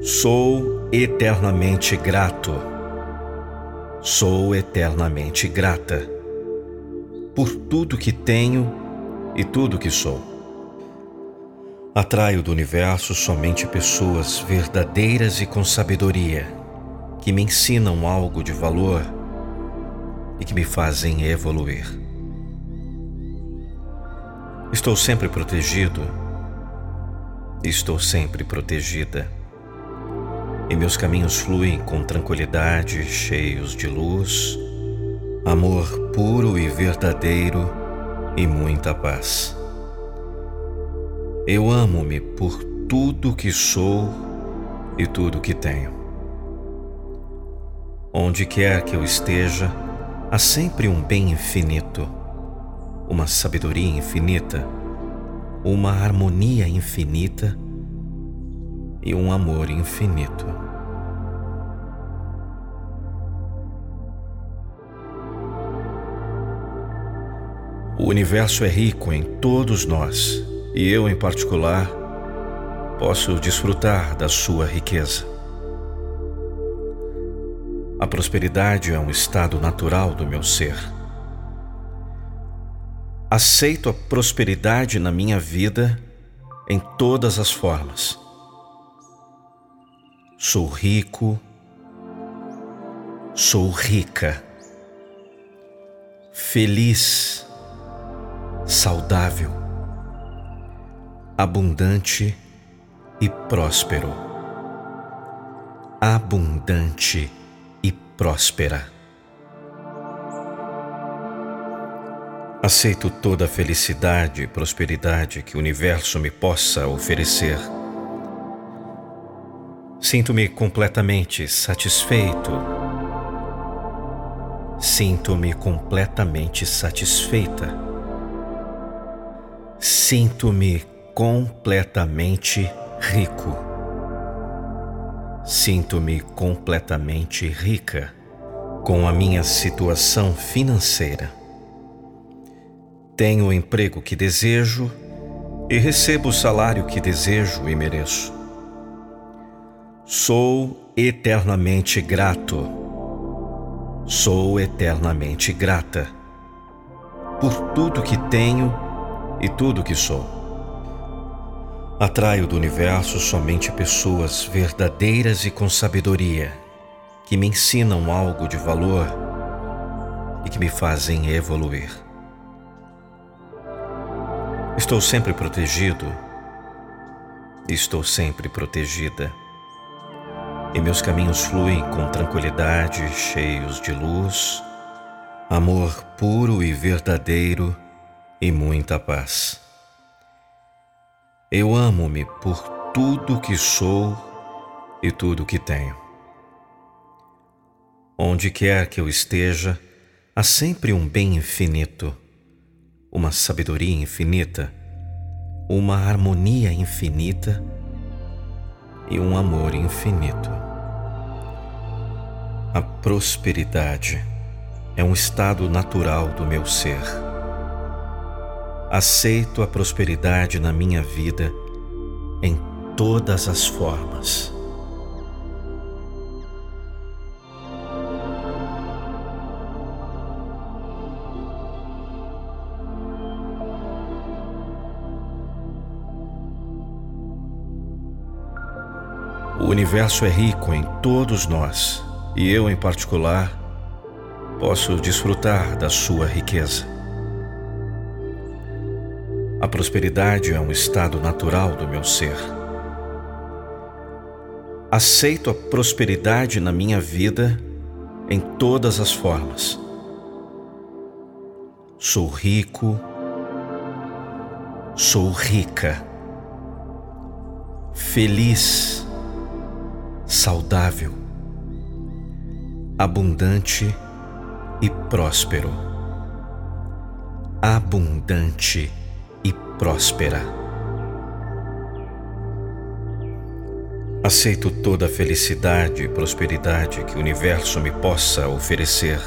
Sou eternamente grato. Sou eternamente grata por tudo que tenho e tudo que sou. Atraio do universo somente pessoas verdadeiras e com sabedoria, que me ensinam algo de valor e que me fazem evoluir. Estou sempre protegido. Estou sempre protegida. E meus caminhos fluem com tranquilidade, cheios de luz, amor puro e verdadeiro e muita paz. Eu amo-me por tudo que sou e tudo que tenho. Onde quer que eu esteja, há sempre um bem infinito uma sabedoria infinita, uma harmonia infinita e um amor infinito. O universo é rico em todos nós e eu, em particular, posso desfrutar da sua riqueza. A prosperidade é um estado natural do meu ser. Aceito a prosperidade na minha vida em todas as formas. Sou rico, sou rica, feliz, saudável, abundante e próspero. Abundante e próspera. Aceito toda a felicidade e prosperidade que o universo me possa oferecer. Sinto-me completamente satisfeito. Sinto-me completamente satisfeita. Sinto-me completamente rico. Sinto-me completamente rica com a minha situação financeira. Tenho o emprego que desejo e recebo o salário que desejo e mereço. Sou eternamente grato. Sou eternamente grata por tudo que tenho e tudo que sou. Atraio do universo somente pessoas verdadeiras e com sabedoria, que me ensinam algo de valor e que me fazem evoluir. Estou sempre protegido. Estou sempre protegida. E meus caminhos fluem com tranquilidade, cheios de luz, amor puro e verdadeiro e muita paz. Eu amo-me por tudo que sou e tudo que tenho. Onde quer que eu esteja, há sempre um bem infinito uma sabedoria infinita, uma harmonia infinita e um amor infinito. A prosperidade é um estado natural do meu ser. Aceito a prosperidade na minha vida em todas as formas. O universo é rico em todos nós e eu, em particular, posso desfrutar da sua riqueza. A prosperidade é um estado natural do meu ser. Aceito a prosperidade na minha vida em todas as formas. Sou rico, sou rica, feliz, saudável, abundante e próspero. Abundante próspera. Aceito toda a felicidade e prosperidade que o universo me possa oferecer.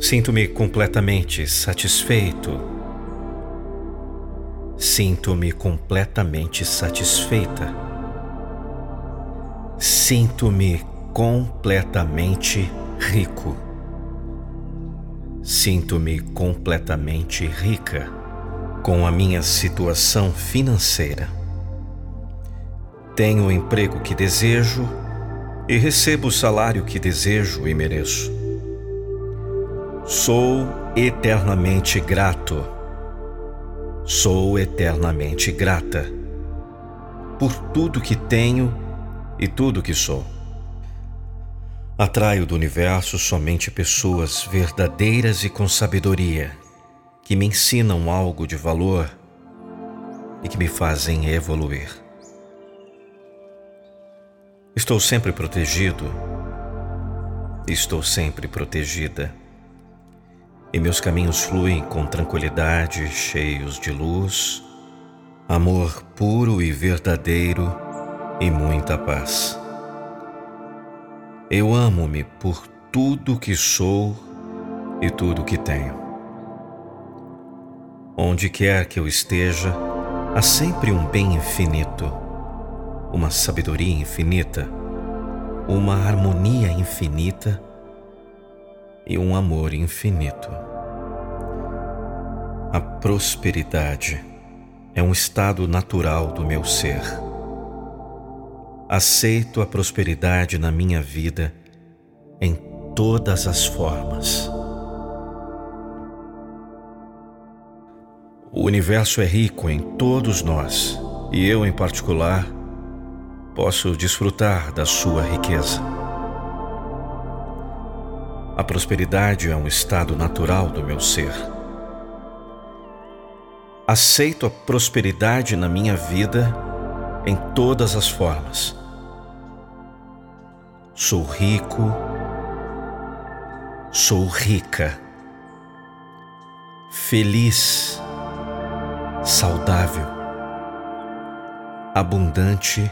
Sinto-me completamente satisfeito. Sinto-me completamente satisfeita Sinto-me completamente rico. Sinto-me completamente rica com a minha situação financeira. Tenho o emprego que desejo e recebo o salário que desejo e mereço. Sou eternamente grato. Sou eternamente grata por tudo que tenho e tudo que sou. Atraio do universo somente pessoas verdadeiras e com sabedoria, que me ensinam algo de valor e que me fazem evoluir. Estou sempre protegido, estou sempre protegida, e meus caminhos fluem com tranquilidade, cheios de luz, amor puro e verdadeiro e muita paz. Eu amo-me por tudo que sou e tudo que tenho. Onde quer que eu esteja, há sempre um bem infinito, uma sabedoria infinita, uma harmonia infinita e um amor infinito. A prosperidade é um estado natural do meu ser. Aceito a prosperidade na minha vida em todas as formas. O universo é rico em todos nós e eu, em particular, posso desfrutar da sua riqueza. A prosperidade é um estado natural do meu ser. Aceito a prosperidade na minha vida em todas as formas. Sou rico, sou rica, feliz, saudável, abundante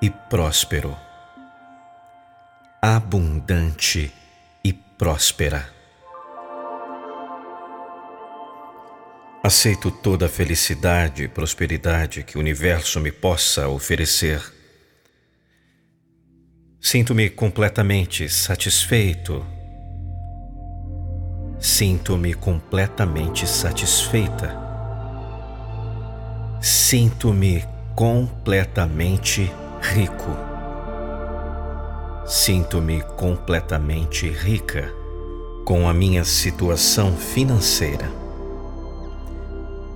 e próspero. Abundante e próspera. Aceito toda a felicidade e prosperidade que o universo me possa oferecer. Sinto-me completamente satisfeito. Sinto-me completamente satisfeita. Sinto-me completamente rico. Sinto-me completamente rica com a minha situação financeira.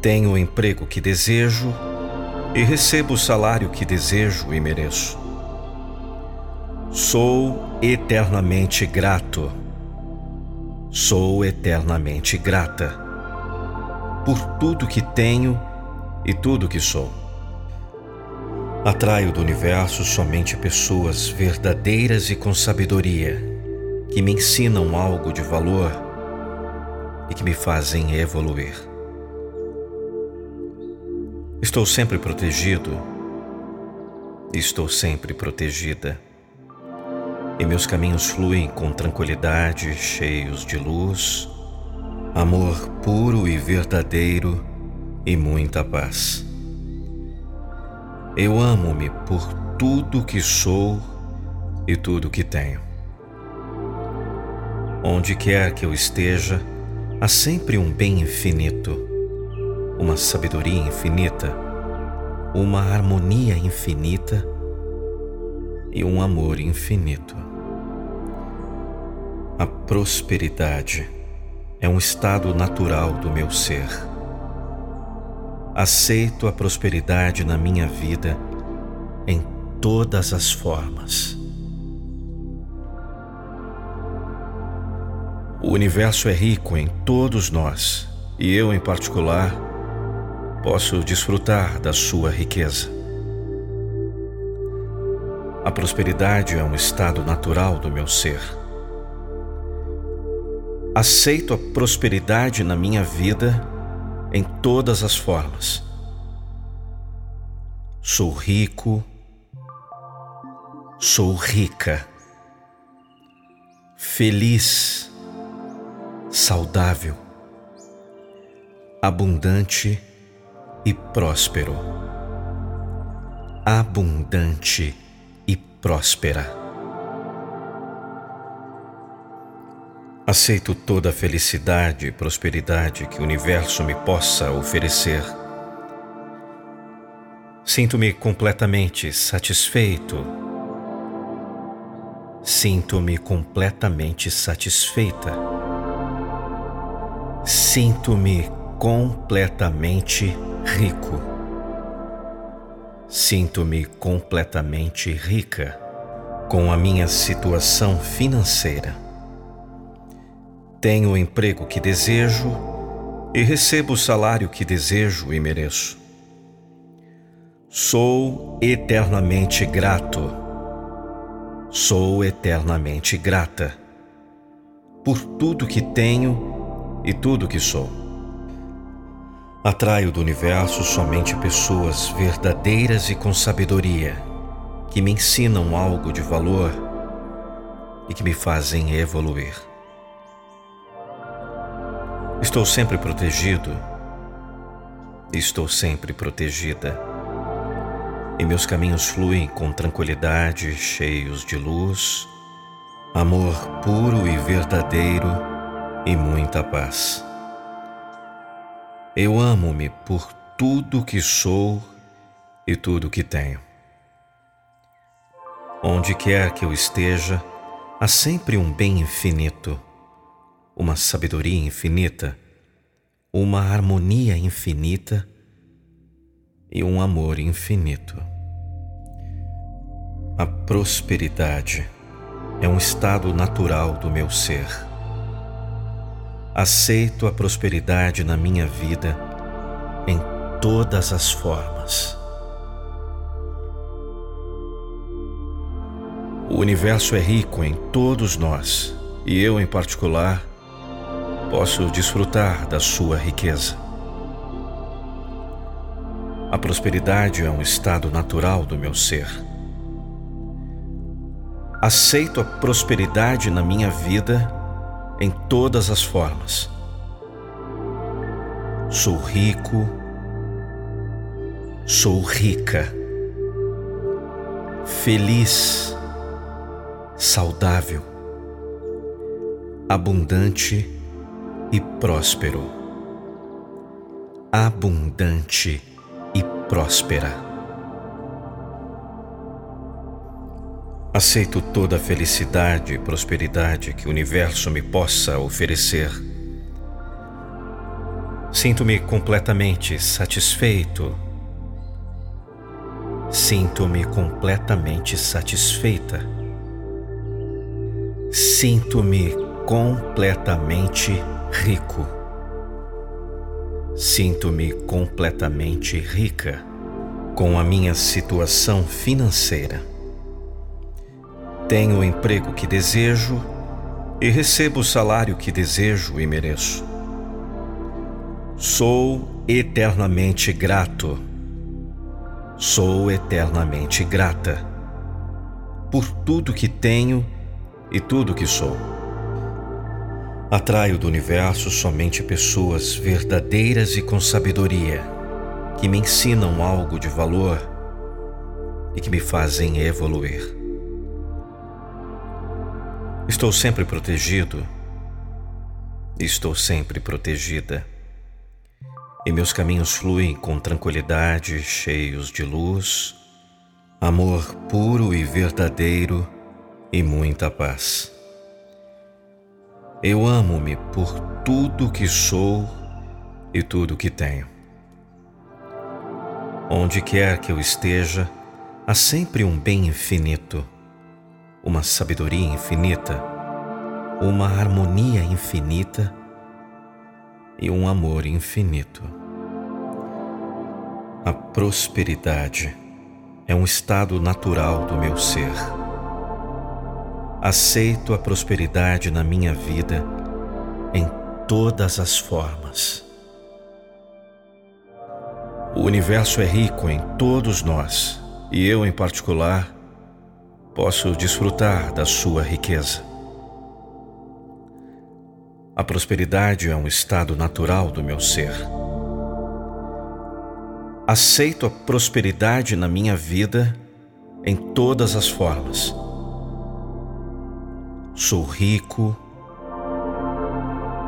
Tenho o emprego que desejo e recebo o salário que desejo e mereço. Sou eternamente grato. Sou eternamente grata por tudo que tenho e tudo que sou. Atraio do universo somente pessoas verdadeiras e com sabedoria, que me ensinam algo de valor e que me fazem evoluir. Estou sempre protegido, estou sempre protegida, e meus caminhos fluem com tranquilidade, cheios de luz, amor puro e verdadeiro e muita paz. Eu amo-me por tudo que sou e tudo que tenho. Onde quer que eu esteja, há sempre um bem infinito, uma sabedoria infinita, uma harmonia infinita e um amor infinito. A prosperidade é um estado natural do meu ser Aceito a prosperidade na minha vida em todas as formas. O universo é rico em todos nós e eu, em particular, posso desfrutar da sua riqueza. A prosperidade é um estado natural do meu ser. Aceito a prosperidade na minha vida em todas as formas. Sou rico, sou rica, feliz, saudável, abundante e próspero. Abundante e próspera. Aceito toda a felicidade e prosperidade que o universo me possa oferecer. Sinto-me completamente satisfeito. Sinto-me completamente satisfeita. Sinto-me completamente rico. Sinto-me completamente rica com a minha situação financeira. Tenho o emprego que desejo e recebo o salário que desejo e mereço. Sou eternamente grato. Sou eternamente grata por tudo que tenho e tudo que sou. Atraio do universo somente pessoas verdadeiras e com sabedoria, que me ensinam algo de valor e que me fazem evoluir. Estou sempre protegido, estou sempre protegida, e meus caminhos fluem com tranquilidade, cheios de luz, amor puro e verdadeiro e muita paz. Eu amo-me por tudo que sou e tudo que tenho. Onde quer que eu esteja, há sempre um bem infinito, uma sabedoria infinita, uma harmonia infinita e um amor infinito. A prosperidade é um estado natural do meu ser. Aceito a prosperidade na minha vida em todas as formas. O universo é rico em todos nós e eu, em particular, posso desfrutar da sua riqueza. A prosperidade é um estado natural do meu ser. Aceito a prosperidade na minha vida em todas as formas. Sou rico, sou rica, feliz saudável, abundante e próspero. Abundante e próspera. Aceito toda a felicidade e prosperidade que o universo me possa oferecer. Sinto-me completamente satisfeito. Sinto-me completamente satisfeita Sinto-me completamente rico. Sinto-me completamente rica com a minha situação financeira. Tenho o emprego que desejo e recebo o salário que desejo e mereço. Sou eternamente grato. Sou eternamente grata por tudo que tenho e tudo que sou. Atraio do universo somente pessoas verdadeiras e com sabedoria, que me ensinam algo de valor e que me fazem evoluir. Estou sempre protegido, estou sempre protegida, e meus caminhos fluem com tranquilidade, cheios de luz, amor puro e verdadeiro e muita paz. Eu amo-me por tudo que sou e tudo que tenho. Onde quer que eu esteja, há sempre um bem infinito, uma sabedoria infinita, uma harmonia infinita e um amor infinito. A prosperidade é um estado natural do meu ser aceito a prosperidade na minha vida em todas as formas. O universo é rico em todos nós e eu, em particular, posso desfrutar da sua riqueza. A prosperidade é um estado natural do meu ser. Aceito a prosperidade na minha vida em todas as formas Sou rico,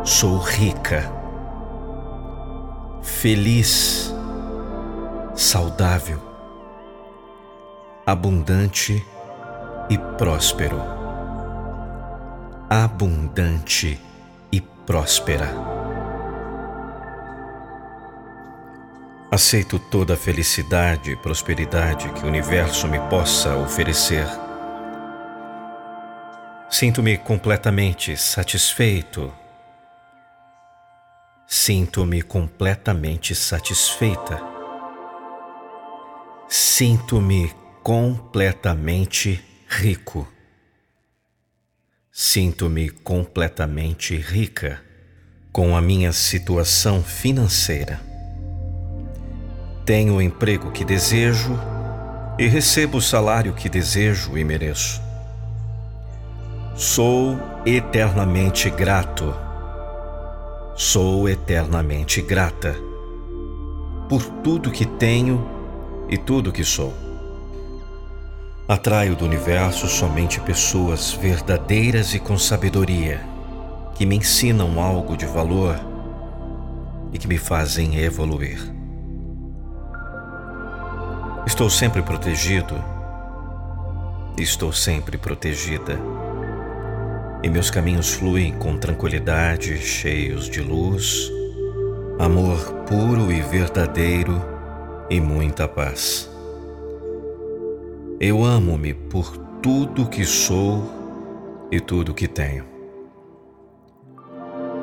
sou rica, feliz, saudável, abundante e próspero. Abundante e próspera. Aceito toda a felicidade e prosperidade que o universo me possa oferecer Sinto-me completamente satisfeito. Sinto-me completamente satisfeita. Sinto-me completamente rico. Sinto-me completamente rica com a minha situação financeira. Tenho o emprego que desejo e recebo o salário que desejo e mereço. Sou eternamente grato. Sou eternamente grata por tudo que tenho e tudo que sou. Atraio do universo somente pessoas verdadeiras e com sabedoria, que me ensinam algo de valor e que me fazem evoluir. Estou sempre protegido, estou sempre protegida, e meus caminhos fluem com tranquilidade, cheios de luz, amor puro e verdadeiro e muita paz. Eu amo-me por tudo que sou e tudo que tenho.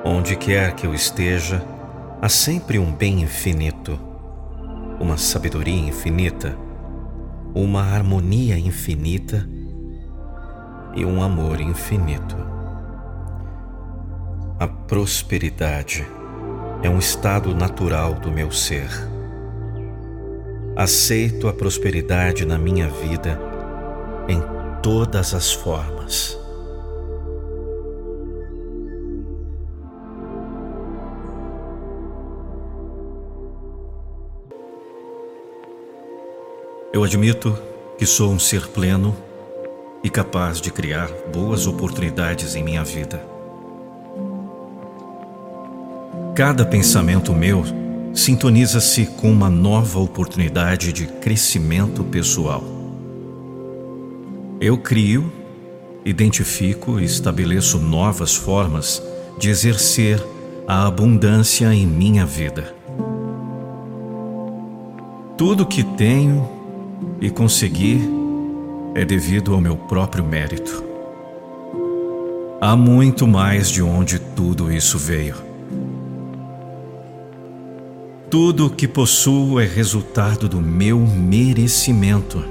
Onde quer que eu esteja, há sempre um bem infinito, uma sabedoria infinita, uma harmonia infinita e um amor infinito. A prosperidade é um estado natural do meu ser Aceito a prosperidade na minha vida em todas as formas. Eu admito que sou um ser pleno e capaz de criar boas oportunidades em minha vida. Cada pensamento meu sintoniza-se com uma nova oportunidade de crescimento pessoal. Eu crio, identifico e estabeleço novas formas de exercer a abundância em minha vida. Tudo que tenho e consegui é devido ao meu próprio mérito. Há muito mais de onde tudo isso veio. Tudo o que possuo é resultado do meu merecimento.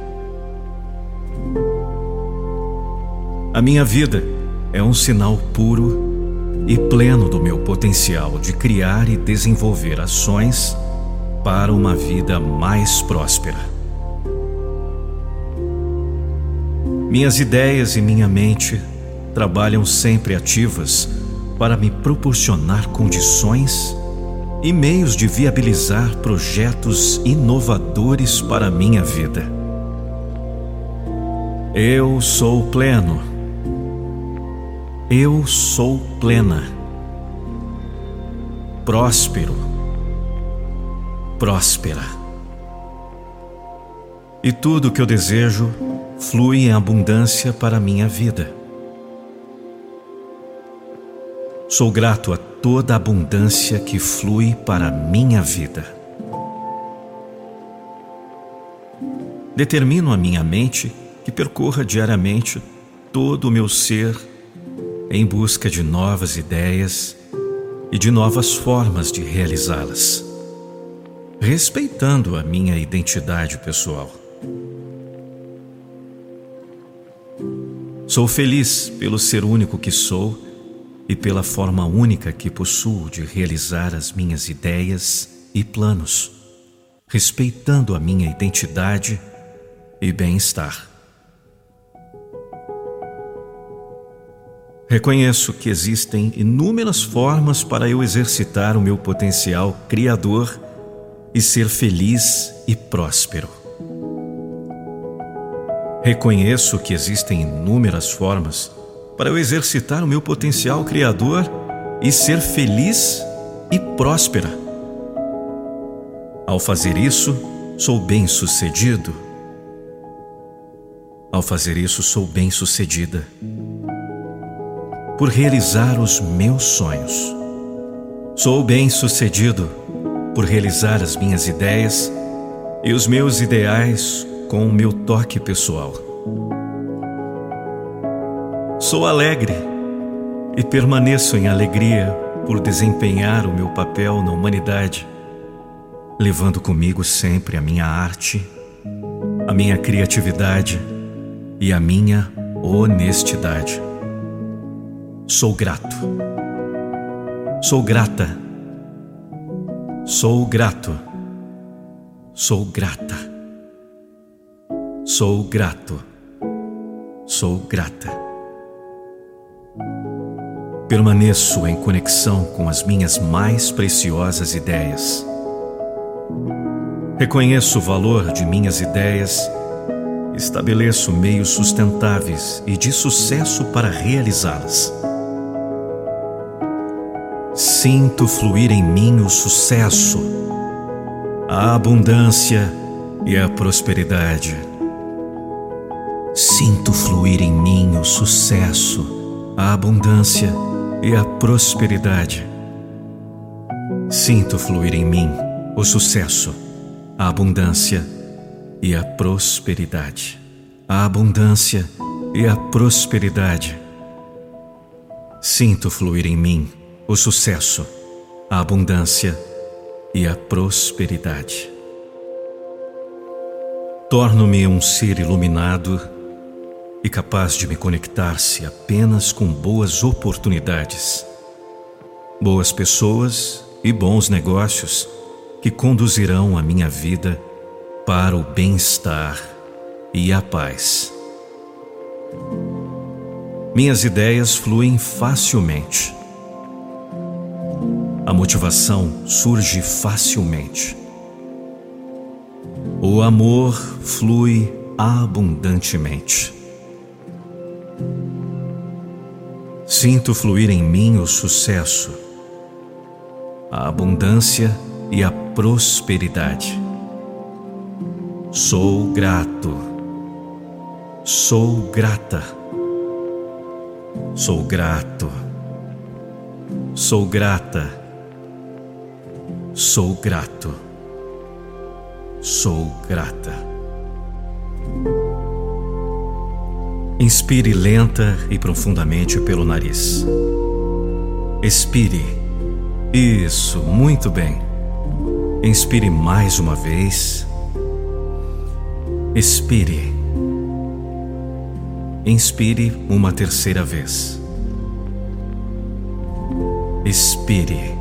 A minha vida é um sinal puro e pleno do meu potencial de criar e desenvolver ações para uma vida mais próspera. Minhas ideias e minha mente trabalham sempre ativas para me proporcionar condições e meios de viabilizar projetos inovadores para minha vida. Eu sou pleno. Eu sou plena. Próspero. Próspera. E tudo o que eu desejo flui em abundância para a minha vida. Sou grato a toda a abundância que flui para a minha vida. Determino a minha mente que percorra diariamente todo o meu ser em busca de novas ideias e de novas formas de realizá-las, respeitando a minha identidade pessoal. Sou feliz pelo ser único que sou e pela forma única que possuo de realizar as minhas ideias e planos, respeitando a minha identidade e bem-estar. Reconheço que existem inúmeras formas para eu exercitar o meu potencial criador e ser feliz e próspero. Reconheço que existem inúmeras formas para eu exercitar o meu potencial criador e ser feliz e próspera. Ao fazer isso, sou bem-sucedido. Ao fazer isso, sou bem-sucedida. Por realizar os meus sonhos. Sou bem-sucedido por realizar as minhas ideias e os meus ideais com o meu toque pessoal. Sou alegre e permaneço em alegria por desempenhar o meu papel na humanidade, levando comigo sempre a minha arte, a minha criatividade e a minha honestidade. Sou grato. Sou grata. Sou grato. Sou grata. Sou grato. Sou grata. Permaneço em conexão com as minhas mais preciosas ideias. Reconheço o valor de minhas ideias, estabeleço meios sustentáveis e de sucesso para realizá-las. Sinto fluir em mim o sucesso, a abundância e a prosperidade. Sinto fluir em mim o sucesso, a abundância e a prosperidade. Sinto fluir em mim o sucesso, a abundância e a prosperidade. A abundância e a prosperidade. Sinto fluir em mim o sucesso, a abundância e a prosperidade. Torno-me um ser iluminado e capaz de me conectar-se apenas com boas oportunidades, boas pessoas e bons negócios que conduzirão a minha vida para o bem-estar e a paz. Minhas ideias fluem facilmente a motivação surge facilmente. O amor flui abundantemente. Sinto fluir em mim o sucesso, a abundância e a prosperidade. Sou grato, sou grata, sou grato, sou grata Sou grato. Sou grata. Inspire lenta e profundamente pelo nariz. Expire. Isso, muito bem. Inspire mais uma vez. Expire. Inspire uma terceira vez. Expire.